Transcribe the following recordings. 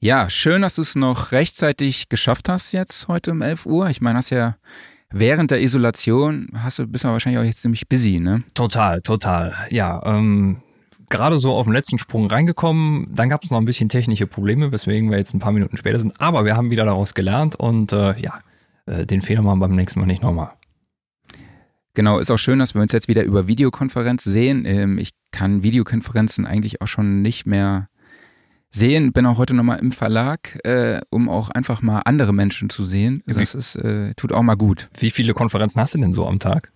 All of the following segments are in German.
Ja, schön, dass du es noch rechtzeitig geschafft hast jetzt heute um 11 Uhr. Ich meine, hast ja während der Isolation, hast du, bist du wahrscheinlich auch jetzt ziemlich busy, ne? Total, total. Ja, ähm, gerade so auf den letzten Sprung reingekommen. Dann gab es noch ein bisschen technische Probleme, weswegen wir jetzt ein paar Minuten später sind. Aber wir haben wieder daraus gelernt und äh, ja, äh, den Fehler machen wir beim nächsten Mal nicht nochmal. Genau, ist auch schön, dass wir uns jetzt wieder über Videokonferenz sehen. Ähm, ich kann Videokonferenzen eigentlich auch schon nicht mehr sehen. Bin auch heute nochmal im Verlag, äh, um auch einfach mal andere Menschen zu sehen. Das ist, äh, tut auch mal gut. Wie viele Konferenzen hast du denn so am Tag?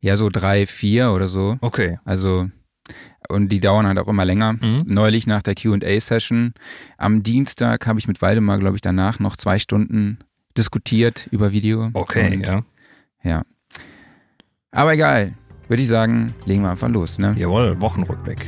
Ja, so drei, vier oder so. Okay. Also und die dauern halt auch immer länger. Mhm. Neulich nach der QA-Session am Dienstag habe ich mit Waldemar, glaube ich, danach noch zwei Stunden diskutiert über Video. Okay, und, ja. Ja. Aber egal, würde ich sagen, legen wir einfach los, ne? Jawohl, Wochenrückblick.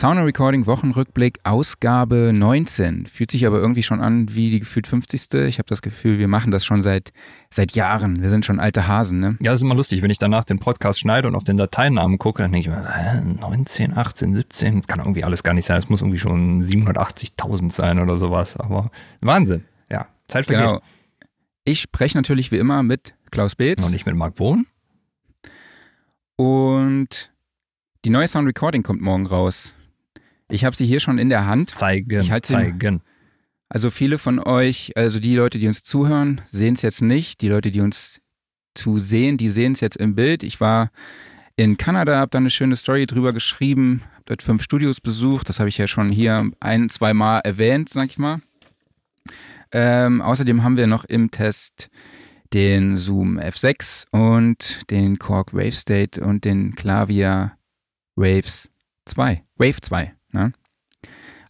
Sound Recording Wochenrückblick Ausgabe 19. Fühlt sich aber irgendwie schon an wie die gefühlt 50. Ich habe das Gefühl, wir machen das schon seit, seit Jahren. Wir sind schon alte Hasen, ne? Ja, das ist immer lustig. Wenn ich danach den Podcast schneide und auf den Dateinamen gucke, dann denke ich mir, hä, 19, 18, 17, kann irgendwie alles gar nicht sein. Es muss irgendwie schon 780.000 sein oder sowas. Aber Wahnsinn. Ja, Zeit vergeht. Genau. Ich spreche natürlich wie immer mit Klaus Beetz. Und nicht mit Marc Bohn. Und die neue Sound Recording kommt morgen raus. Ich habe sie hier schon in der Hand. Zeigen, ich zeigen. Also viele von euch, also die Leute, die uns zuhören, sehen es jetzt nicht. Die Leute, die uns zu sehen, die sehen es jetzt im Bild. Ich war in Kanada, habe da eine schöne Story drüber geschrieben, habe dort fünf Studios besucht. Das habe ich ja schon hier ein, zwei Mal erwähnt, sag ich mal. Ähm, außerdem haben wir noch im Test den Zoom F6 und den Korg Wave State und den Klavier Waves 2. Wave 2. Ne?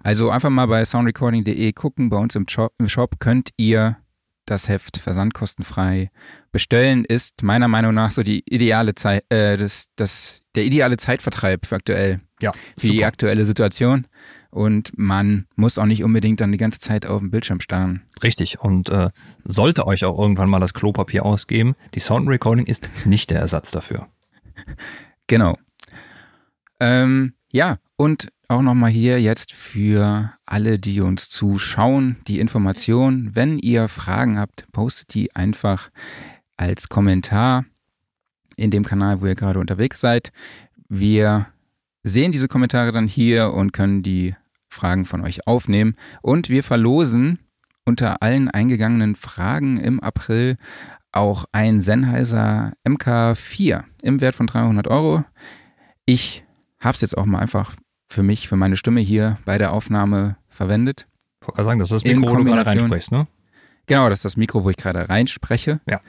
Also einfach mal bei soundrecording.de gucken. Bei uns im Shop, im Shop könnt ihr das Heft versandkostenfrei bestellen. Ist meiner Meinung nach so die ideale Zeit, äh, das, das, der ideale Zeitvertreib für aktuell. Ja, für die aktuelle Situation. Und man muss auch nicht unbedingt dann die ganze Zeit auf dem Bildschirm starren. Richtig. Und äh, sollte euch auch irgendwann mal das Klopapier ausgeben, die Sound Recording ist nicht der Ersatz dafür. Genau. Ähm, ja, und auch nochmal hier jetzt für alle, die uns zuschauen, die Information. Wenn ihr Fragen habt, postet die einfach als Kommentar in dem Kanal, wo ihr gerade unterwegs seid. Wir sehen diese Kommentare dann hier und können die Fragen von euch aufnehmen. Und wir verlosen unter allen eingegangenen Fragen im April auch ein Sennheiser MK4 im Wert von 300 Euro. Ich habe es jetzt auch mal einfach für mich, für meine Stimme hier bei der Aufnahme verwendet. Ich wollte gerade sagen, das ist das Mikro, wo du gerade reinsprichst, ne? Genau, das ist das Mikro, wo ich gerade reinspreche. Ja.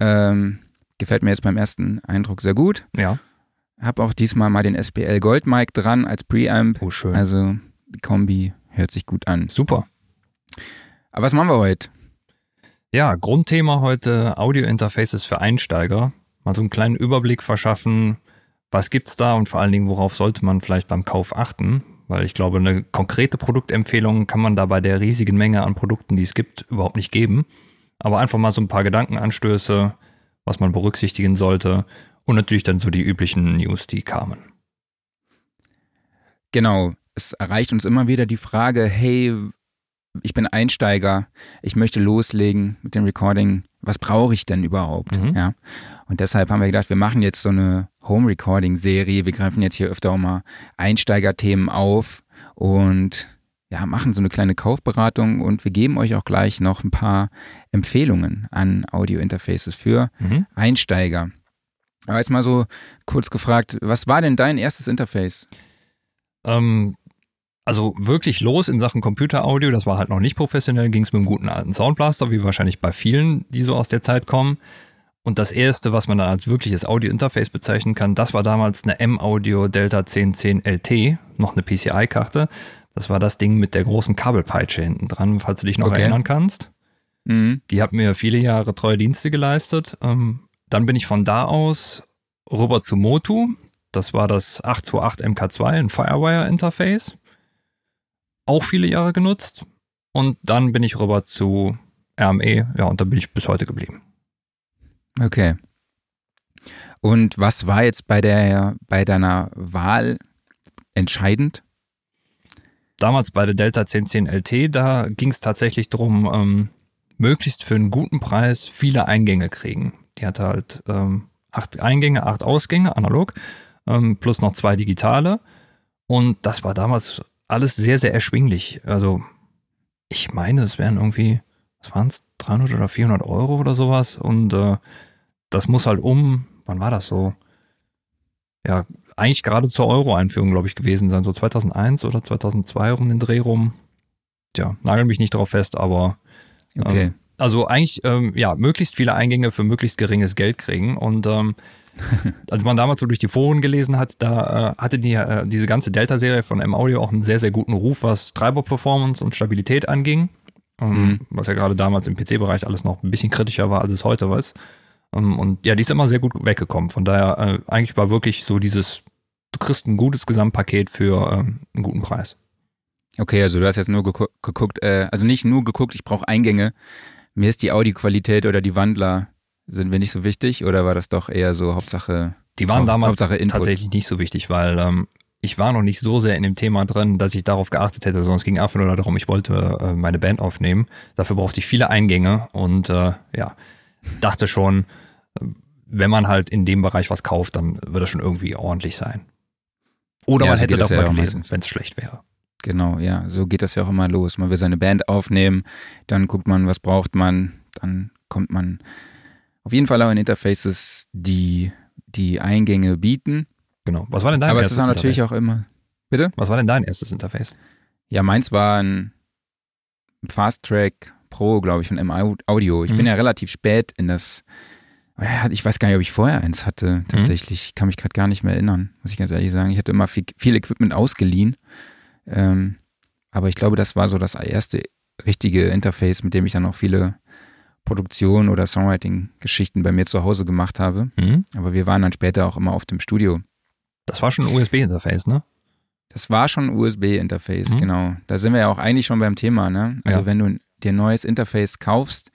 Ähm, gefällt mir jetzt beim ersten Eindruck sehr gut. Ja. Hab auch diesmal mal den SPL Gold Mic dran als Preamp. Oh, schön. Also die Kombi hört sich gut an. Super. Aber was machen wir heute? Ja, Grundthema heute Audio-Interfaces für Einsteiger. Mal so einen kleinen Überblick verschaffen, was gibt's da und vor allen Dingen, worauf sollte man vielleicht beim Kauf achten? Weil ich glaube, eine konkrete Produktempfehlung kann man da bei der riesigen Menge an Produkten, die es gibt, überhaupt nicht geben. Aber einfach mal so ein paar Gedankenanstöße, was man berücksichtigen sollte und natürlich dann so die üblichen News, die kamen. Genau, es erreicht uns immer wieder die Frage, hey, ich bin Einsteiger, ich möchte loslegen mit dem Recording, was brauche ich denn überhaupt? Mhm. Ja. Und deshalb haben wir gedacht, wir machen jetzt so eine Home-Recording-Serie. Wir greifen jetzt hier öfter auch mal Einsteigerthemen auf und ja, machen so eine kleine Kaufberatung und wir geben euch auch gleich noch ein paar Empfehlungen an Audio-Interfaces für mhm. Einsteiger. Aber jetzt mal so kurz gefragt, was war denn dein erstes Interface? Ähm, also wirklich los in Sachen Computeraudio, das war halt noch nicht professionell, ging es mit einem guten alten Soundblaster, wie wahrscheinlich bei vielen, die so aus der Zeit kommen. Und das erste, was man dann als wirkliches Audio-Interface bezeichnen kann, das war damals eine M-Audio Delta 1010 LT, noch eine PCI-Karte. Das war das Ding mit der großen Kabelpeitsche hinten dran, falls du dich noch okay. erinnern kannst. Mhm. Die hat mir viele Jahre treue Dienste geleistet. Ähm, dann bin ich von da aus rüber zu Motu. Das war das 828 MK2, ein Firewire-Interface auch viele Jahre genutzt. Und dann bin ich rüber zu RME, ja, und da bin ich bis heute geblieben. Okay. Und was war jetzt bei der bei deiner Wahl entscheidend? Damals bei der Delta 1010 LT, da ging es tatsächlich darum, ähm, möglichst für einen guten Preis viele Eingänge kriegen. Die hatte halt ähm, acht Eingänge, acht Ausgänge, analog, ähm, plus noch zwei digitale. Und das war damals alles sehr, sehr erschwinglich. Also ich meine, es wären irgendwie, was waren es, 300 oder 400 Euro oder sowas. Und äh, das muss halt um, wann war das so? Ja, eigentlich gerade zur Euro-Einführung, glaube ich, gewesen sein. So 2001 oder 2002 um den Dreh rum. Tja, nagel mich nicht drauf fest, aber Okay. ähm, also eigentlich, ähm, ja, möglichst viele Eingänge für möglichst geringes Geld kriegen. Und ähm, als man damals so durch die Foren gelesen hat, da äh, hatte die, äh, diese ganze Delta-Serie von M-Audio auch einen sehr, sehr guten Ruf, was Treiber-Performance und Stabilität anging. Ähm, Mhm. Was ja gerade damals im PC-Bereich alles noch ein bisschen kritischer war, als es heute ist. Ähm, und ja, die ist immer sehr gut weggekommen. Von daher, äh, eigentlich war wirklich so dieses, du kriegst ein gutes Gesamtpaket für ähm, einen guten Preis. Okay, also du hast jetzt nur gegu geguckt, äh, also nicht nur geguckt, ich brauche Eingänge. Mir ist die Audioqualität oder die Wandler sind mir nicht so wichtig oder war das doch eher so Hauptsache? Die waren Haupt- damals Hauptsache Input. tatsächlich nicht so wichtig, weil ähm, ich war noch nicht so sehr in dem Thema drin, dass ich darauf geachtet hätte, sondern es ging einfach nur darum, ich wollte äh, meine Band aufnehmen. Dafür brauchte ich viele Eingänge und äh, ja, dachte schon, wenn man halt in dem Bereich was kauft, dann wird das schon irgendwie ordentlich sein. Oder Ja, man so hätte darüber ja gelesen, wenn es schlecht wäre. Genau, ja, so geht das ja auch immer los. Man will seine Band aufnehmen, dann guckt man, was braucht man, dann kommt man auf jeden Fall auch in Interfaces, die die Eingänge bieten. Genau. Was war denn dein Aber es erstes ist auch natürlich Interface? auch immer. Bitte? Was war denn dein erstes Interface? Ja, meins war ein Fast Track Pro, glaube ich, von M Audio. Ich Mhm. bin ja relativ spät in das. Ich weiß gar nicht, ob ich vorher eins hatte, tatsächlich. Ich kann mich gerade gar nicht mehr erinnern, muss ich ganz ehrlich sagen. Ich hatte immer viel, viel Equipment ausgeliehen. Ähm, aber ich glaube, das war so das erste richtige Interface, mit dem ich dann auch viele Produktion oder Songwriting-Geschichten bei mir zu Hause gemacht habe. Mhm. Aber wir waren dann später auch immer auf dem Studio. Das war schon ein USB-Interface, ne? Das war schon ein USB-Interface, Mhm. genau. Da sind wir ja auch eigentlich schon beim Thema, ne? Also Ja. wenn du dir ein neues Interface kaufst,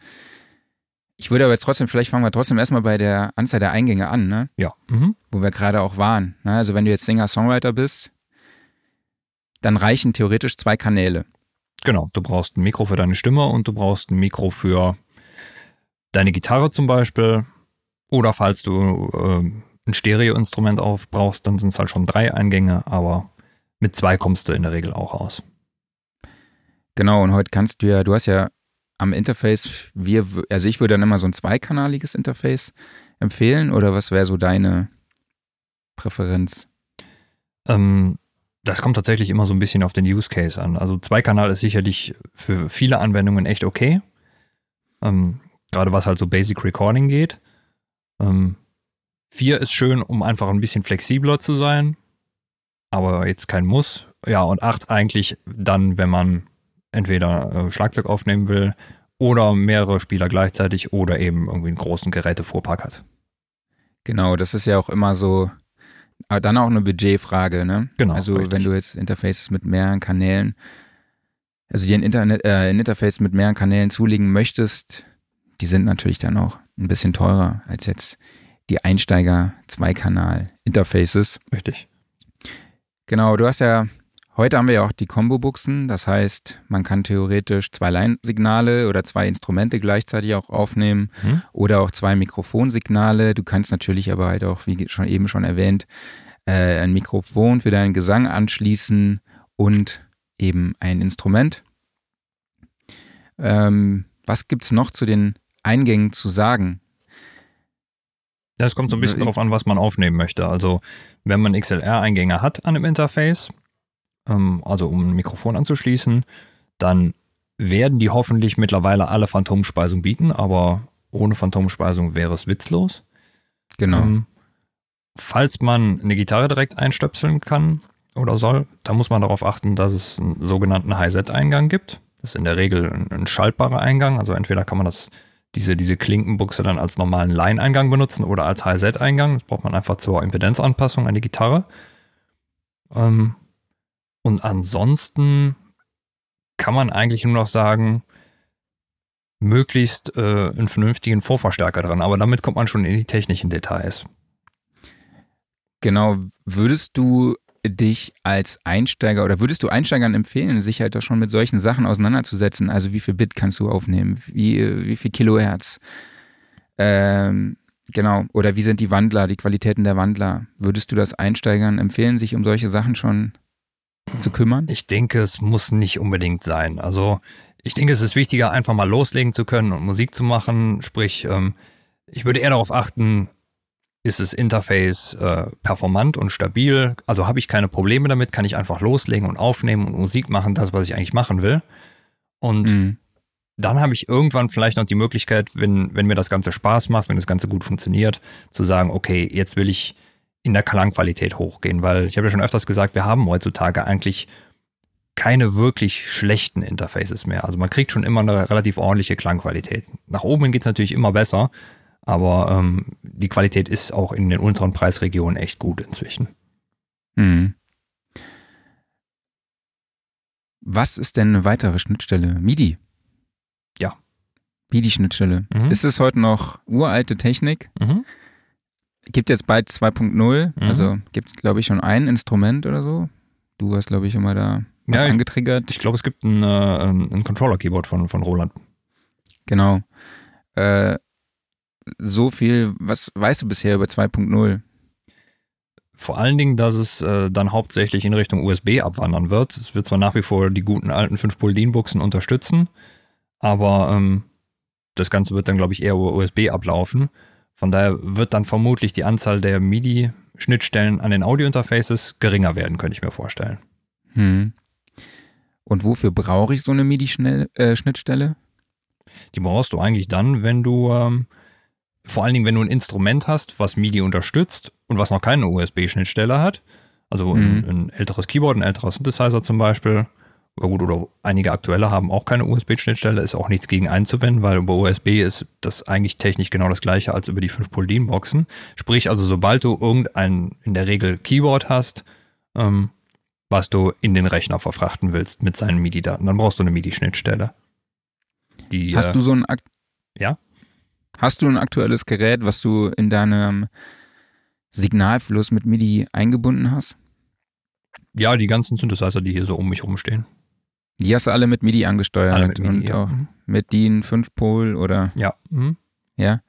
ich würde aber jetzt trotzdem, vielleicht fangen wir trotzdem erstmal bei der Anzahl der Eingänge an, ne? Ja. Mhm. Wo wir gerade auch waren. Ne? Also wenn du jetzt Singer-Songwriter bist, dann reichen theoretisch zwei Kanäle. Genau, du brauchst ein Mikro für deine Stimme und du brauchst ein Mikro für deine Gitarre zum Beispiel. Oder falls du ähm, ein Stereoinstrument aufbrauchst, dann sind es halt schon drei Eingänge, aber mit zwei kommst du in der Regel auch aus. Genau, und heute kannst du ja, du hast ja am Interface, wir, also ich würde dann immer so ein zweikanaliges Interface empfehlen oder was wäre so deine Präferenz? Ähm, das kommt tatsächlich immer so ein bisschen auf den Use Case an. Also Zweikanal ist sicherlich für viele Anwendungen echt okay. Ähm, gerade was halt so Basic Recording geht. Ähm, vier ist schön, um einfach ein bisschen flexibler zu sein, aber jetzt kein Muss. Ja, und acht eigentlich dann, wenn man entweder äh, Schlagzeug aufnehmen will oder mehrere Spieler gleichzeitig oder eben irgendwie einen großen Gerätefuhrpark hat. Genau, das ist ja auch immer so, aber dann auch eine Budgetfrage, ne? Genau, Also richtig. wenn du jetzt Interfaces mit mehreren Kanälen, also dir ein, Internet, äh, ein Interface mit mehreren Kanälen zulegen möchtest, die sind natürlich dann auch ein bisschen teurer als jetzt die Einsteiger Zweikanal Interfaces. Richtig. Genau, du hast ja, heute haben wir ja auch die Combo-Buchsen, das heißt, man kann theoretisch zwei Line-Signale oder zwei Instrumente gleichzeitig auch aufnehmen Mhm. oder auch zwei Mikrofonsignale. Du kannst natürlich aber halt auch, wie schon eben schon erwähnt, äh, ein Mikrofon für deinen Gesang anschließen und eben ein Instrument. Ähm, was gibt's noch zu den Eingängen zu sagen? Ja, es kommt so ein bisschen drauf an, was man aufnehmen möchte. Also, wenn man XLR-Eingänge hat an dem Interface, ähm, also um ein Mikrofon anzuschließen, dann werden die hoffentlich mittlerweile alle Phantomspeisung bieten, aber ohne Phantomspeisung wäre es witzlos. Genau. Ähm, falls man eine Gitarre direkt einstöpseln kann oder soll, dann muss man darauf achten, dass es einen sogenannten Hi-Set-Eingang gibt. Das ist in der Regel ein, ein schaltbarer Eingang. Also entweder kann man das, diese, diese Klinkenbuchse dann als normalen Line-Eingang benutzen oder als Hi-Set-Eingang. Das braucht man einfach zur Impedenzanpassung an die Gitarre. Ähm, und ansonsten kann man eigentlich nur noch sagen, möglichst äh, einen vernünftigen Vorverstärker dran. Aber damit kommt man schon in die technischen Details. Genau. Würdest du dich als Einsteiger oder würdest du Einsteigern empfehlen, sich halt doch schon mit solchen Sachen auseinanderzusetzen? Also wie viel Bit kannst du aufnehmen? Wie, wie viel Kilohertz? Ähm, genau. Oder wie sind die Wandler, die Qualitäten der Wandler? Würdest du das Einsteigern empfehlen, sich um solche Sachen schon zu kümmern? Ich denke, es muss nicht unbedingt sein. Also ich denke, es ist wichtiger, einfach mal loslegen zu können und Musik zu machen. Sprich, ähm, ich würde eher darauf achten, ist das Interface äh, performant und stabil? Also habe ich keine Probleme damit, kann ich einfach loslegen und aufnehmen und Musik machen, das, was ich eigentlich machen will. Und mhm. dann habe ich irgendwann vielleicht noch die Möglichkeit, wenn, wenn mir das Ganze Spaß macht, wenn das Ganze gut funktioniert, zu sagen, okay, jetzt will ich in der Klangqualität hochgehen, weil ich habe ja schon öfters gesagt, wir haben heutzutage eigentlich keine wirklich schlechten Interfaces mehr. Also man kriegt schon immer eine relativ ordentliche Klangqualität. Nach oben geht es natürlich immer besser, aber ähm, die Qualität ist auch in den unteren Preisregionen echt gut inzwischen. Mhm. Was ist denn eine weitere Schnittstelle? MIDI. Ja. MIDI-Schnittstelle. Mhm. Ist es heute noch uralte Technik? Mhm. Gibt jetzt bald 2.0, mhm. also gibt, glaube ich, schon ein Instrument oder so. Du hast, glaube ich, immer da was ja, angetriggert. Ich, ich glaube, es gibt ein, äh, ein Controller-Keyboard von, von Roland. Genau. Äh, so viel, was weißt du bisher über 2.0? Vor allen Dingen, dass es äh, dann hauptsächlich in Richtung USB abwandern wird. Es wird zwar nach wie vor die guten alten 5-Pol-DIN-Buchsen unterstützen, aber ähm, das Ganze wird dann, glaube ich, eher über USB ablaufen. Von daher wird dann vermutlich die Anzahl der MIDI-Schnittstellen an den Audio-Interfaces geringer werden, könnte ich mir vorstellen. Hm. Und wofür brauche ich so eine MIDI-Schnittstelle? Äh, die brauchst du eigentlich dann, wenn du, ähm, vor allen Dingen, wenn du ein Instrument hast, was MIDI unterstützt und was noch keine USB-Schnittstelle hat. Also mhm. ein, ein, älteres Keyboard, ein älterer Synthesizer zum Beispiel, gut, oder einige aktuelle haben auch keine USB-Schnittstelle, ist auch nichts gegen einzuwenden, weil über USB ist das eigentlich technisch genau das gleiche als über die 5 pol boxen Sprich also, sobald du irgendein in der Regel Keyboard hast, ähm, was du in den Rechner verfrachten willst mit seinen MIDI-Daten, dann brauchst du eine MIDI-Schnittstelle. Hast äh, du so ein Ak Ja? Hast du ein aktuelles Gerät, was du in deinem Signalfluss mit MIDI eingebunden hast? Ja, die ganzen Synthesizer, die hier so um mich rumstehen. Die hast du alle mit MIDI angesteuert alle mit MIDI, und ja. auch mhm. mit DIN 5 Pol oder? Ja. Mhm. Ja.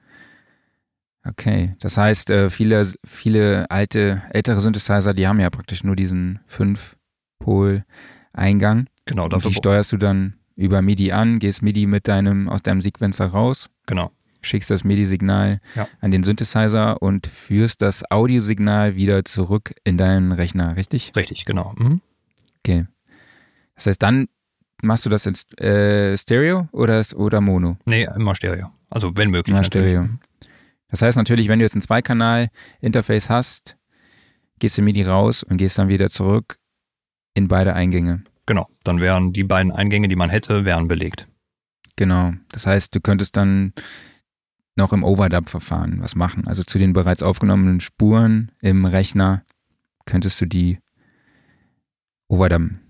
Okay, das heißt, äh, viele, viele alte, ältere Synthesizer, die haben ja praktisch nur diesen 5-Pol-Eingang. Genau, dafür. Und die steuerst du dann über MIDI an, gehst MIDI mit deinem, aus deinem Sequencer raus. Genau. Schickst das MIDI-Signal ja. an den Synthesizer und führst das Audiosignal wieder zurück in deinen Rechner, richtig? Richtig, genau. Mhm. Okay. Das heißt, dann machst du das in äh, Stereo oder, oder Mono? Nee, immer Stereo. Also wenn möglich. Immer Stereo. Das heißt natürlich, wenn du jetzt ein Zweikanal-Interface hast, gehst du MIDI raus und gehst dann wieder zurück in beide Eingänge. Genau, dann wären die beiden Eingänge, die man hätte, wären belegt. Genau. Das heißt, du könntest dann noch im Overdub-Verfahren was machen. Also zu den bereits aufgenommenen Spuren im Rechner könntest du die overdubben.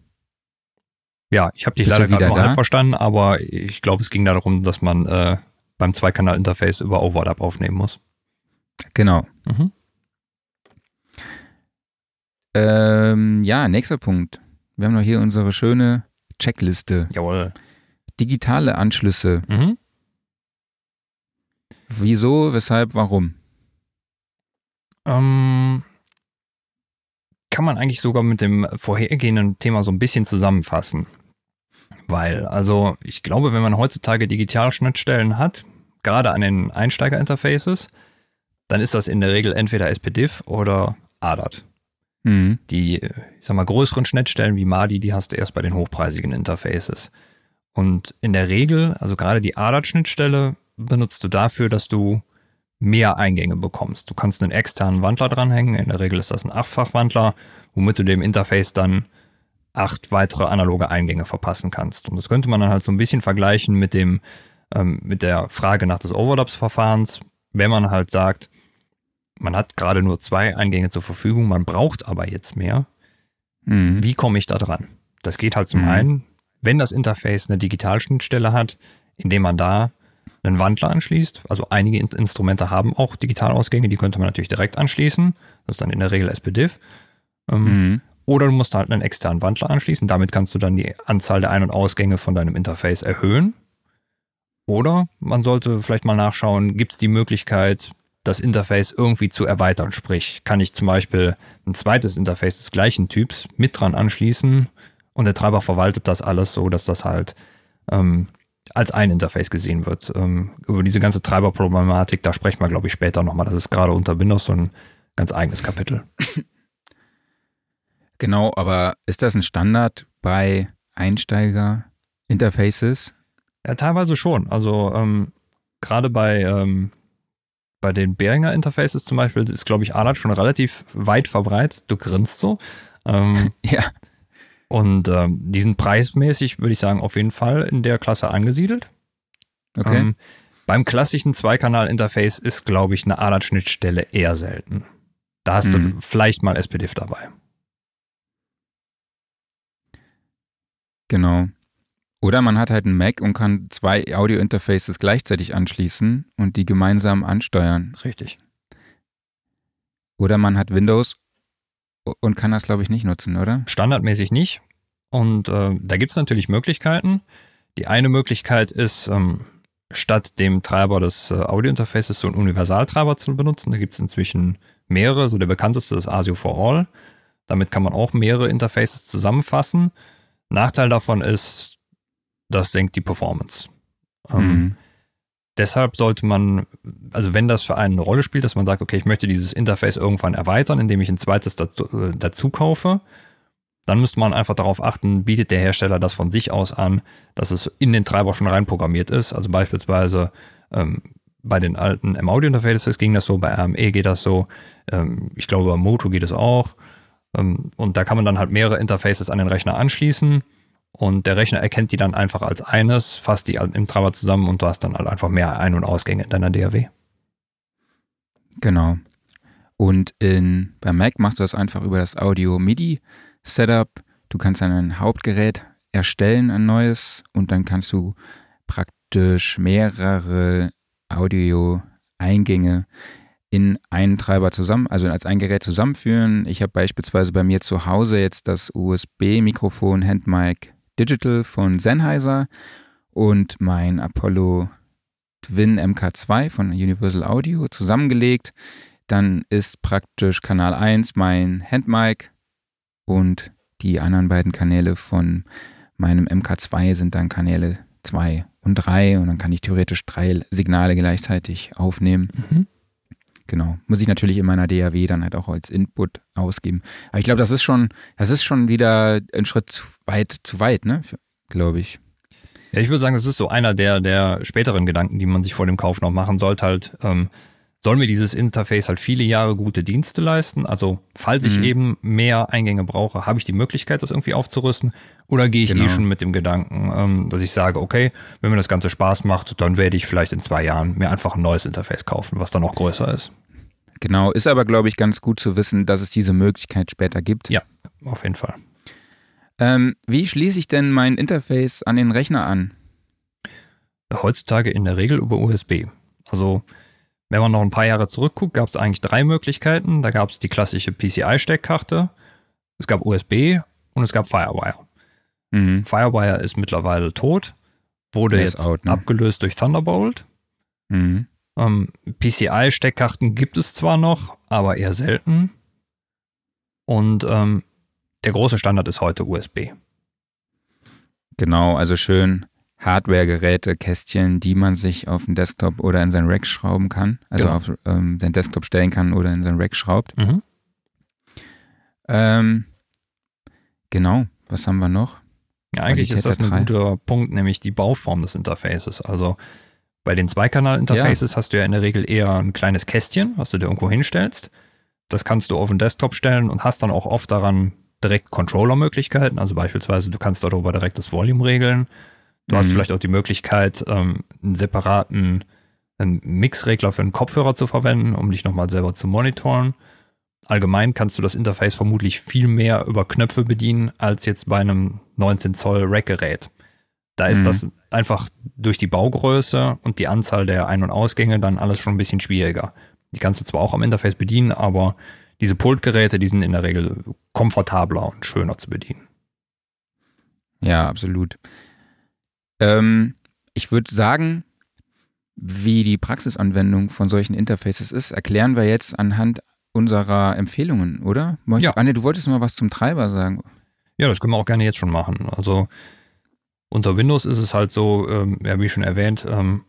Ja, ich habe dich Bist leider gerade noch halb verstanden, aber ich glaube, es ging darum, dass man äh, beim Zweikanal-Interface über Overdub aufnehmen muss. Genau. Mhm. Ähm, ja, nächster Punkt. Wir haben noch hier unsere schöne Checkliste. Jawohl. Digitale Anschlüsse. Mhm. Wieso, weshalb, warum? Ähm, kann man eigentlich sogar mit dem vorhergehenden Thema so ein bisschen zusammenfassen. Weil, also ich glaube, wenn man heutzutage Digitalschnittstellen hat, gerade an den Einsteiger-Interfaces, dann ist das in der Regel entweder SPDIF oder ADAT. Mhm. Die, ich sag mal, größeren Schnittstellen wie MADI, die hast du erst bei den hochpreisigen Interfaces. Und in der Regel, also gerade die ADAT-Schnittstelle, benutzt du dafür, dass du mehr Eingänge bekommst. Du kannst einen externen Wandler dranhängen, in der Regel ist das ein Achtfachwandler, womit du dem Interface dann acht weitere analoge Eingänge verpassen kannst. Und das könnte man dann halt so ein bisschen vergleichen mit dem, ähm, mit der Frage nach des Overlaps-Verfahrens, wenn man halt sagt, man hat gerade nur zwei Eingänge zur Verfügung, man braucht aber jetzt mehr. Mhm. Wie komme ich da dran? Das geht halt zum mhm. einen wenn das Interface eine Digitalschnittstelle hat, indem man da einen Wandler anschließt. Also einige Instrumente haben auch Digitalausgänge, die könnte man natürlich direkt anschließen. Das ist dann in der Regel SPDIF. Ähm, mhm. Oder du musst halt einen externen Wandler anschließen. Damit kannst du dann die Anzahl der Ein- und Ausgänge von deinem Interface erhöhen. Oder man sollte vielleicht mal nachschauen, gibt es die Möglichkeit, das Interface irgendwie zu erweitern. Sprich, kann ich zum Beispiel ein zweites Interface des gleichen Typs mit dran anschließen und der Treiber verwaltet das alles so, dass das halt ähm, als ein Interface gesehen wird. Ähm, über diese ganze Treiberproblematik, da sprechen wir, glaube ich, später nochmal. Das ist gerade unter Windows so ein ganz eigenes Kapitel. Genau, aber ist das ein Standard bei Einsteiger-Interfaces? Ja, teilweise schon. Also ähm, gerade bei, ähm, bei den Behringer Interfaces zum Beispiel ist, glaube ich, ANAT schon relativ weit verbreitet. Du grinst so. Ähm, ja. Und ähm, die sind preismäßig, würde ich sagen, auf jeden Fall in der Klasse angesiedelt. Okay. Ähm, beim klassischen Zweikanal-Interface ist, glaube ich, eine ANAT-Schnittstelle eher selten. Da hast mhm. du vielleicht mal SPDIF dabei. Genau. Oder man hat halt einen Mac und kann zwei Audio-Interfaces gleichzeitig anschließen und die gemeinsam ansteuern. Richtig. Oder man hat Windows und kann das, glaube ich, nicht nutzen, oder? Standardmäßig nicht. Und äh, da gibt es natürlich Möglichkeiten. Die eine Möglichkeit ist, ähm, statt dem Treiber des äh, Audio-Interfaces so einen Universaltreiber zu benutzen. Da gibt es inzwischen mehrere. So der bekannteste ist ASIO for All. Damit kann man auch mehrere Interfaces zusammenfassen. Nachteil davon ist, das senkt die Performance. Ähm, mhm. deshalb sollte man, also wenn das für einen eine Rolle spielt, dass man sagt, okay, ich möchte dieses Interface irgendwann erweitern, indem ich ein zweites dazu, äh, dazu kaufe, dann müsste man einfach darauf achten, bietet der Hersteller das von sich aus an, dass es in den Treiber schon reinprogrammiert ist. Also beispielsweise ähm, bei den alten M-Audio-Interfaces ging das so, bei RME geht das so, ähm, ich glaube bei Moto geht es auch. Ähm, und da kann man dann halt mehrere Interfaces an den Rechner anschließen und der Rechner erkennt die dann einfach als eines, fasst die im Treiber zusammen und du hast dann halt einfach mehr Ein- und Ausgänge in deiner DAW. Genau. Und in, bei Mac machst du das einfach über das Audio-MIDI-Setup. Du kannst dann ein Hauptgerät erstellen, ein neues, und dann kannst du praktisch mehrere Audio-Eingänge in einen Treiber zusammen, also als ein Gerät zusammenführen. Ich habe beispielsweise bei mir zu Hause jetzt das USB-Mikrofon Handmic Digital von Sennheiser und mein Apollo Twin MK2 von Universal Audio zusammengelegt. Dann ist praktisch Kanal 1 mein Handmic und die anderen beiden Kanäle von meinem MK2 sind dann Kanäle 2 und 3 und dann kann ich theoretisch drei Signale gleichzeitig aufnehmen. Mhm. Genau. Muss ich natürlich in meiner DAW dann halt auch als Input ausgeben. Aber ich glaube, das ist schon, das ist schon wieder ein Schritt zu weit, zu weit, ne? Glaube ich. Ja, ich würde sagen, das ist so einer der, der späteren Gedanken, die man sich vor dem Kauf noch machen sollte, halt, ähm, sollen wir dieses Interface halt viele Jahre gute Dienste leisten? Also, falls ich mhm. eben mehr Eingänge brauche, habe ich die Möglichkeit, das irgendwie aufzurüsten? Oder gehe ich eh genau. eh schon mit dem Gedanken, ähm, dass ich sage, okay, wenn mir das Ganze Spaß macht, dann werde ich vielleicht in zwei Jahren mir einfach ein neues Interface kaufen, was dann noch größer ist. Genau, ist aber, glaube ich, ganz gut zu wissen, dass es diese Möglichkeit später gibt. Ja, auf jeden Fall. Ähm, wie schließe ich denn mein Interface an den Rechner an? Heutzutage in der Regel über USB. Also wenn man noch ein paar Jahre zurückguckt, gab es eigentlich drei Möglichkeiten. Da gab es die klassische PCI-Steckkarte, es gab USB und es gab Firewire. Mhm. Firewire ist mittlerweile tot, wurde jetzt out, ne? abgelöst durch Thunderbolt. Mhm. Ähm, PCI-Steckkarten gibt es zwar noch, aber eher selten. Und ähm, der große Standard ist heute USB. Genau, also schön Hardware-Geräte, Kästchen, die man sich auf den Desktop oder in sein Rack schrauben kann. Also genau. auf ähm, den Desktop stellen kann oder in sein Rack schraubt. Mhm. Ähm, genau, was haben wir noch? Ja, eigentlich ist das ein guter Punkt, nämlich die Bauform des Interfaces. Also bei den Zweikanal-Interfaces ja. hast du ja in der Regel eher ein kleines Kästchen, was du dir irgendwo hinstellst. Das kannst du auf den Desktop stellen und hast dann auch oft daran direkt Controller-Möglichkeiten. Also beispielsweise, du kannst darüber direkt das Volume regeln. Du mhm. hast vielleicht auch die Möglichkeit, ähm, einen separaten einen Mixregler für einen Kopfhörer zu verwenden, um dich nochmal selber zu monitoren. Allgemein kannst du das Interface vermutlich viel mehr über Knöpfe bedienen, als jetzt bei einem 19 Zoll Rack-Gerät. Da ist mhm. das einfach durch die Baugröße und die Anzahl der Ein- und Ausgänge dann alles schon ein bisschen schwieriger. Die kannst du zwar auch am Interface bedienen, aber diese Pultgeräte, die sind in der Regel komfortabler und schöner zu bedienen. Ja, absolut. Ähm, ich würde sagen, wie die Praxisanwendung von solchen Interfaces ist, erklären wir jetzt anhand unserer Empfehlungen, oder? Möchtest, ja. Anne, du wolltest mal was zum Treiber sagen. Ja, das können wir auch gerne jetzt schon machen. Also unter Windows ist es halt so, ähm, ja, wie schon erwähnt, ähm,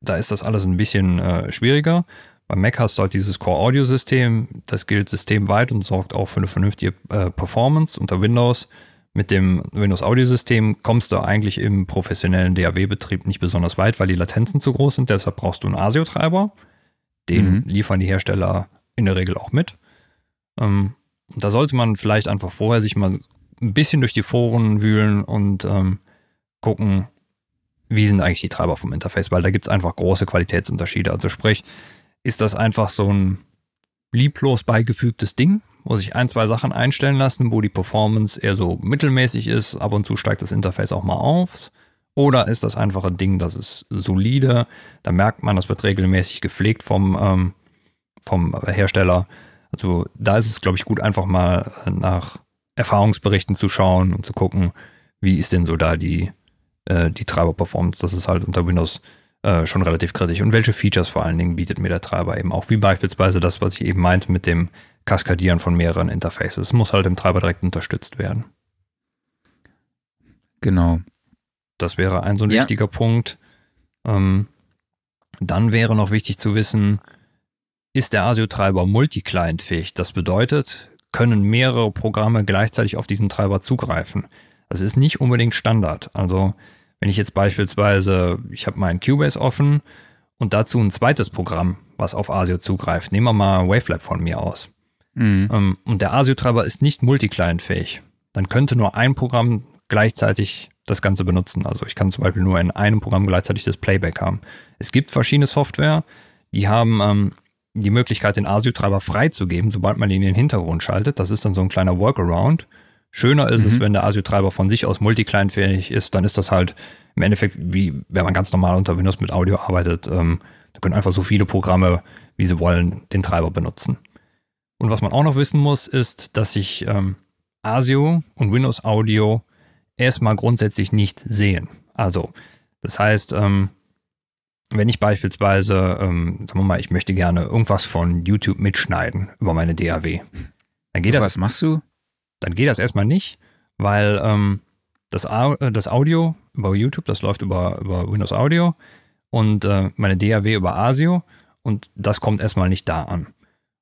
da ist das alles ein bisschen äh, schwieriger. Beim Mac hast du halt dieses Core-Audio-System, das gilt systemweit und sorgt auch für eine vernünftige äh, Performance. Unter Windows mit dem Windows Audio System kommst du eigentlich im professionellen DAW-Betrieb nicht besonders weit, weil die Latenzen zu groß sind. Deshalb brauchst du einen ASIO-Treiber. Den mhm. liefern die Hersteller in der Regel auch mit. Ähm, da sollte man vielleicht einfach vorher sich mal ein bisschen durch die Foren wühlen und ähm, gucken, wie sind eigentlich die Treiber vom Interface, weil da gibt es einfach große Qualitätsunterschiede. Also sprich, ist das einfach so ein lieblos beigefügtes Ding, wo sich ein, zwei Sachen einstellen lassen, wo die Performance eher so mittelmäßig ist, ab und zu steigt das Interface auch mal auf. Oder ist das einfach ein Ding, das ist solide, da merkt man, das wird regelmäßig gepflegt vom, ähm, vom Hersteller. Also da ist es, glaube ich, gut, einfach mal nach Erfahrungsberichten zu schauen und zu gucken, wie ist denn so da die, äh, die Treiber-Performance. Das ist halt unter Windows äh, schon relativ kritisch. Und welche Features vor allen Dingen bietet mir der Treiber eben auch, wie beispielsweise das, was ich eben meinte mit dem Kaskadieren von mehreren Interfaces. Muss halt im Treiber direkt unterstützt werden. Genau. Das wäre ein so ein ja. wichtiger Punkt. Ähm, dann wäre noch wichtig zu wissen, ist der ASIO-Treiber multi-client-fähig? Das bedeutet, können mehrere Programme gleichzeitig auf diesen Treiber zugreifen. Das ist nicht unbedingt Standard. Also wenn ich jetzt beispielsweise, ich habe meinen Cubase offen und dazu ein zweites Programm, was auf ASIO zugreift, nehmen wir mal Wavelab von mir aus. Mhm. Ähm, und der ASIO-Treiber ist nicht multi-client-fähig. Dann könnte nur ein Programm gleichzeitig das Ganze benutzen. Also ich kann zum Beispiel nur in einem Programm gleichzeitig das Playback haben. Es gibt verschiedene Software, die haben ähm, die Möglichkeit, den ASIO-Treiber freizugeben, sobald man ihn in den Hintergrund schaltet. Das ist dann so ein kleiner Workaround. Schöner ist mhm. es, wenn der ASIO-Treiber von sich aus multi-client-fähig ist, dann ist das halt im Endeffekt wie, wenn man ganz normal unter Windows mit Audio arbeitet. Ähm, da können einfach so viele Programme, wie sie wollen, den Treiber benutzen. Und was man auch noch wissen muss, ist, dass sich ähm, ASIO und Windows Audio erstmal grundsätzlich nicht sehen. Also, das heißt, ähm, wenn ich beispielsweise, ähm, sagen wir mal, ich möchte gerne irgendwas von YouTube mitschneiden über meine DAW, dann geht so das. Was machst du? Dann geht das erstmal nicht, weil ähm, das, äh, das Audio über YouTube, das läuft über, über Windows Audio und äh, meine DAW über ASIO und das kommt erstmal nicht da an.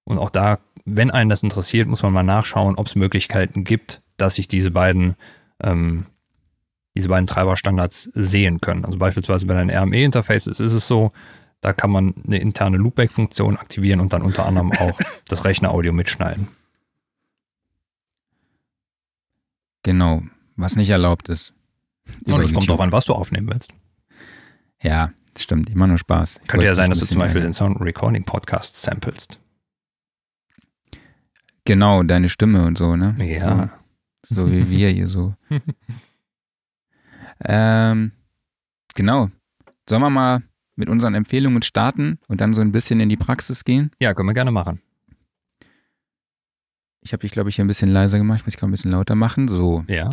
Und auch da wenn einen das interessiert, muss man mal nachschauen, ob es Möglichkeiten gibt, dass sich diese beiden, ähm, diese beiden Treiberstandards sehen können. Also beispielsweise bei einem RME-Interface ist, es so, da kann man eine interne Loopback-Funktion aktivieren und dann unter anderem auch das Rechneraudio mitschneiden. Genau, was nicht erlaubt ist. Und es kommt darauf an, was du aufnehmen willst. Ja, das stimmt, immer nur Spaß. Ich Könnte ja sein, dass du zum Beispiel den Sound Recording Podcast samplest. Genau, deine Stimme und so, ne? Ja. So, so wie wir hier so. ähm, genau. Sollen wir mal mit unseren Empfehlungen starten und dann so ein bisschen in die Praxis gehen? Ja, können wir gerne machen. Ich habe dich, glaube ich, hier ein bisschen leiser gemacht. Ich muss ich ein bisschen lauter machen. So. Ja.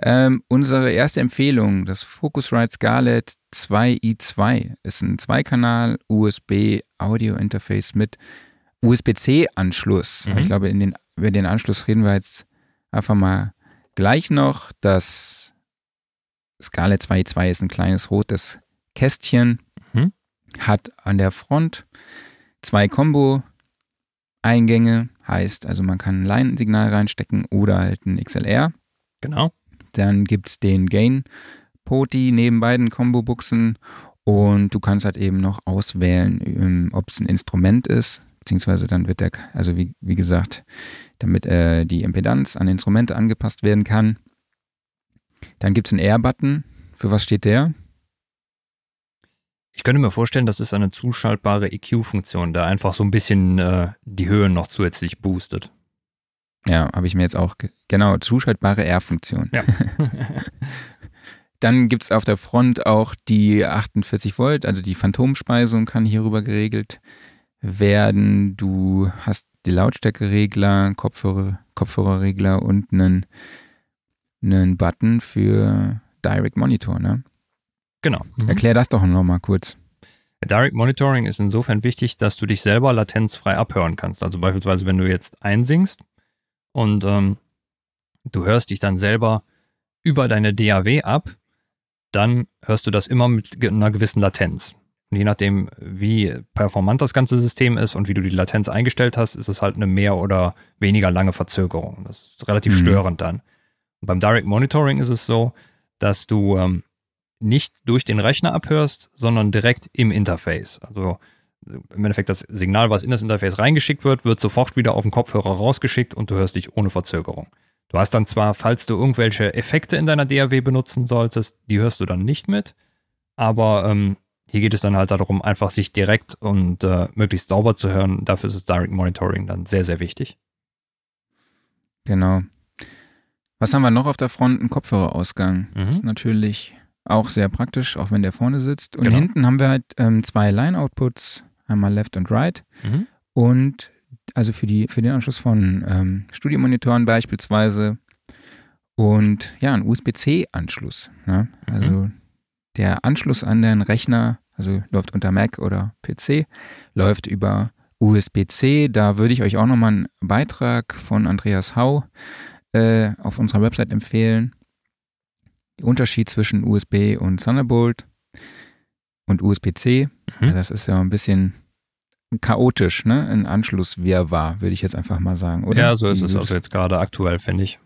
Ähm, unsere erste Empfehlung, das Focusrite Scarlett 2i2, ist ein Zweikanal USB Audio Interface mit USB-C-Anschluss. Mhm. Ich glaube, den, über den Anschluss reden wir jetzt einfach mal gleich noch. Das Scarlett 2.2 ist ein kleines rotes Kästchen, mhm. hat an der Front zwei Combo-Eingänge, heißt also man kann ein Line-Signal reinstecken oder halt ein XLR. Genau. Dann gibt es den Gain-Poti neben beiden Combo-Buchsen und du kannst halt eben noch auswählen, ähm, ob es ein Instrument ist, beziehungsweise dann wird der, also wie, wie gesagt, damit äh, die Impedanz an Instrumente angepasst werden kann. Dann gibt es einen Air-Button. Für was steht der? Ich könnte mir vorstellen, das ist eine zuschaltbare EQ-Funktion, der einfach so ein bisschen äh, die Höhe noch zusätzlich boostet. Ja, habe ich mir jetzt auch, genau, zuschaltbare R-Funktion. Ja. dann gibt es auf der Front auch die 48 Volt, also die Phantomspeisung kann hierüber geregelt werden. Du hast die Lautstärkeregler, Kopfhörer, Kopfhörerregler und einen, einen Button für Direct Monitor, ne? Genau. Mhm. Erklär das doch nochmal kurz. Direct Monitoring ist insofern wichtig, dass du dich selber latenzfrei abhören kannst. Also beispielsweise, wenn du jetzt einsingst und ähm, du hörst dich dann selber über deine DAW ab, dann hörst du das immer mit einer gewissen Latenz. Und je nachdem, wie performant das ganze System ist und wie du die Latenz eingestellt hast, ist es halt eine mehr oder weniger lange Verzögerung. Das ist relativ mhm. störend dann. Und beim Direct Monitoring ist es so, dass du ähm, nicht durch den Rechner abhörst, sondern direkt im Interface. Also im Endeffekt das Signal, was in das Interface reingeschickt wird, wird sofort wieder auf den Kopfhörer rausgeschickt und du hörst dich ohne Verzögerung. Du hast dann zwar, falls du irgendwelche Effekte in deiner DAW benutzen solltest, die hörst du dann nicht mit, aber ähm, hier geht es dann halt darum, einfach sich direkt und äh, möglichst sauber zu hören. Dafür ist das Direct Monitoring dann sehr, sehr wichtig. Genau. Was haben wir noch auf der Front? Ein Kopfhörerausgang. Mhm. Das ist natürlich auch sehr praktisch, auch wenn der vorne sitzt. Und genau. hinten haben wir halt ähm, zwei Line-Outputs, einmal Left und Right. Mhm. Und also für, die, für den Anschluss von ähm, Studiomonitoren beispielsweise. Und ja, ein USB-C-Anschluss. Ne? Also mhm. der Anschluss an den Rechner, also läuft unter Mac oder PC, läuft über USB-C. Da würde ich euch auch nochmal einen Beitrag von Andreas Hau äh, auf unserer Website empfehlen. Unterschied zwischen USB und Thunderbolt und USB-C. Mhm. das ist ja ein bisschen chaotisch, ne? Ein Anschlusswirrwarr, würde ich jetzt einfach mal sagen, oder? Ja, so ist es also jetzt gerade aktuell, finde ich.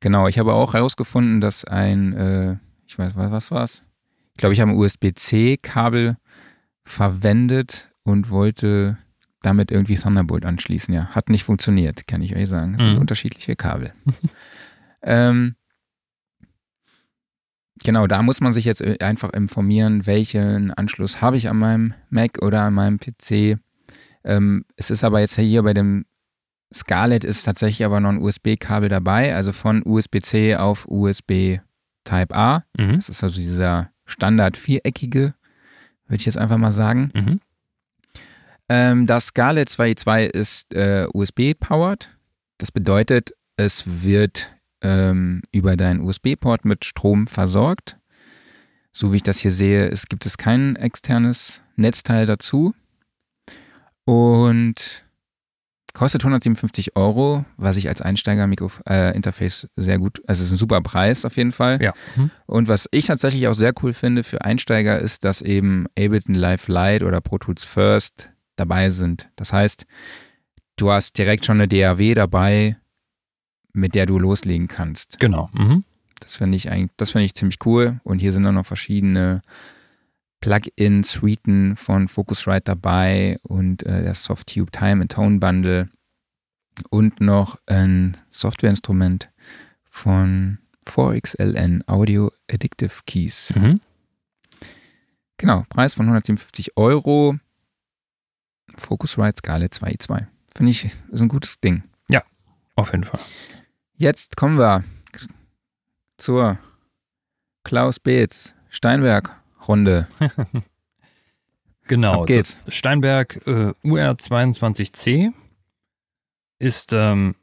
Genau, ich habe auch herausgefunden, dass ein, äh, ich weiß, was, was war's? Ich glaube, ich habe ein USB-C-Kabel verwendet und wollte damit irgendwie Thunderbolt anschließen. Ja, hat nicht funktioniert, kann ich euch sagen. Es mhm. sind unterschiedliche Kabel. ähm, Genau, da muss man sich jetzt äh, einfach informieren, welchen Anschluss habe ich an meinem Mac oder an meinem PC. Ähm, es ist aber jetzt hier bei dem Scarlett ist tatsächlich aber noch ein USB-Kabel dabei, also von USB-C auf USB Type A. Mhm. Das ist also dieser Standard viereckige, würde ich jetzt einfach mal sagen. Mhm. Ähm, das Scarlett 2.2 ist äh, USB-powered. Das bedeutet, es wird ähm, über deinen USB-Port mit Strom versorgt. So wie ich das hier sehe, es gibt es kein externes Netzteil dazu. Und kostet 157 Euro, was ich als Einsteiger-Interface äh, sehr gut, also es ist ein super Preis auf jeden Fall. Ja. Mhm. Und was ich tatsächlich auch sehr cool finde für Einsteiger ist, dass eben Ableton Live Lite oder Pro Tools First dabei sind. Das heißt, du hast direkt schon eine DAW dabei, mit der du loslegen kannst. Genau. Mhm. Das finde ich eigentlich, das finde ich ziemlich cool. Und hier sind dann noch verschiedene Plugin-Suiten von Focusrite dabei und äh, der Softtube Time and Tone Bundle und noch ein Softwareinstrument von 4XLN Audio Addictive Keys. Mhm. Genau, Preis von 157 Euro. Focusrite Skala 2i2. Finde ich, ist ein gutes Ding. Ja, auf jeden Fall. Jetzt kommen wir zur Klaus Beetz Steinberg-Runde. genau, Ab geht's. Steinberg äh, UR22C ist, ähm,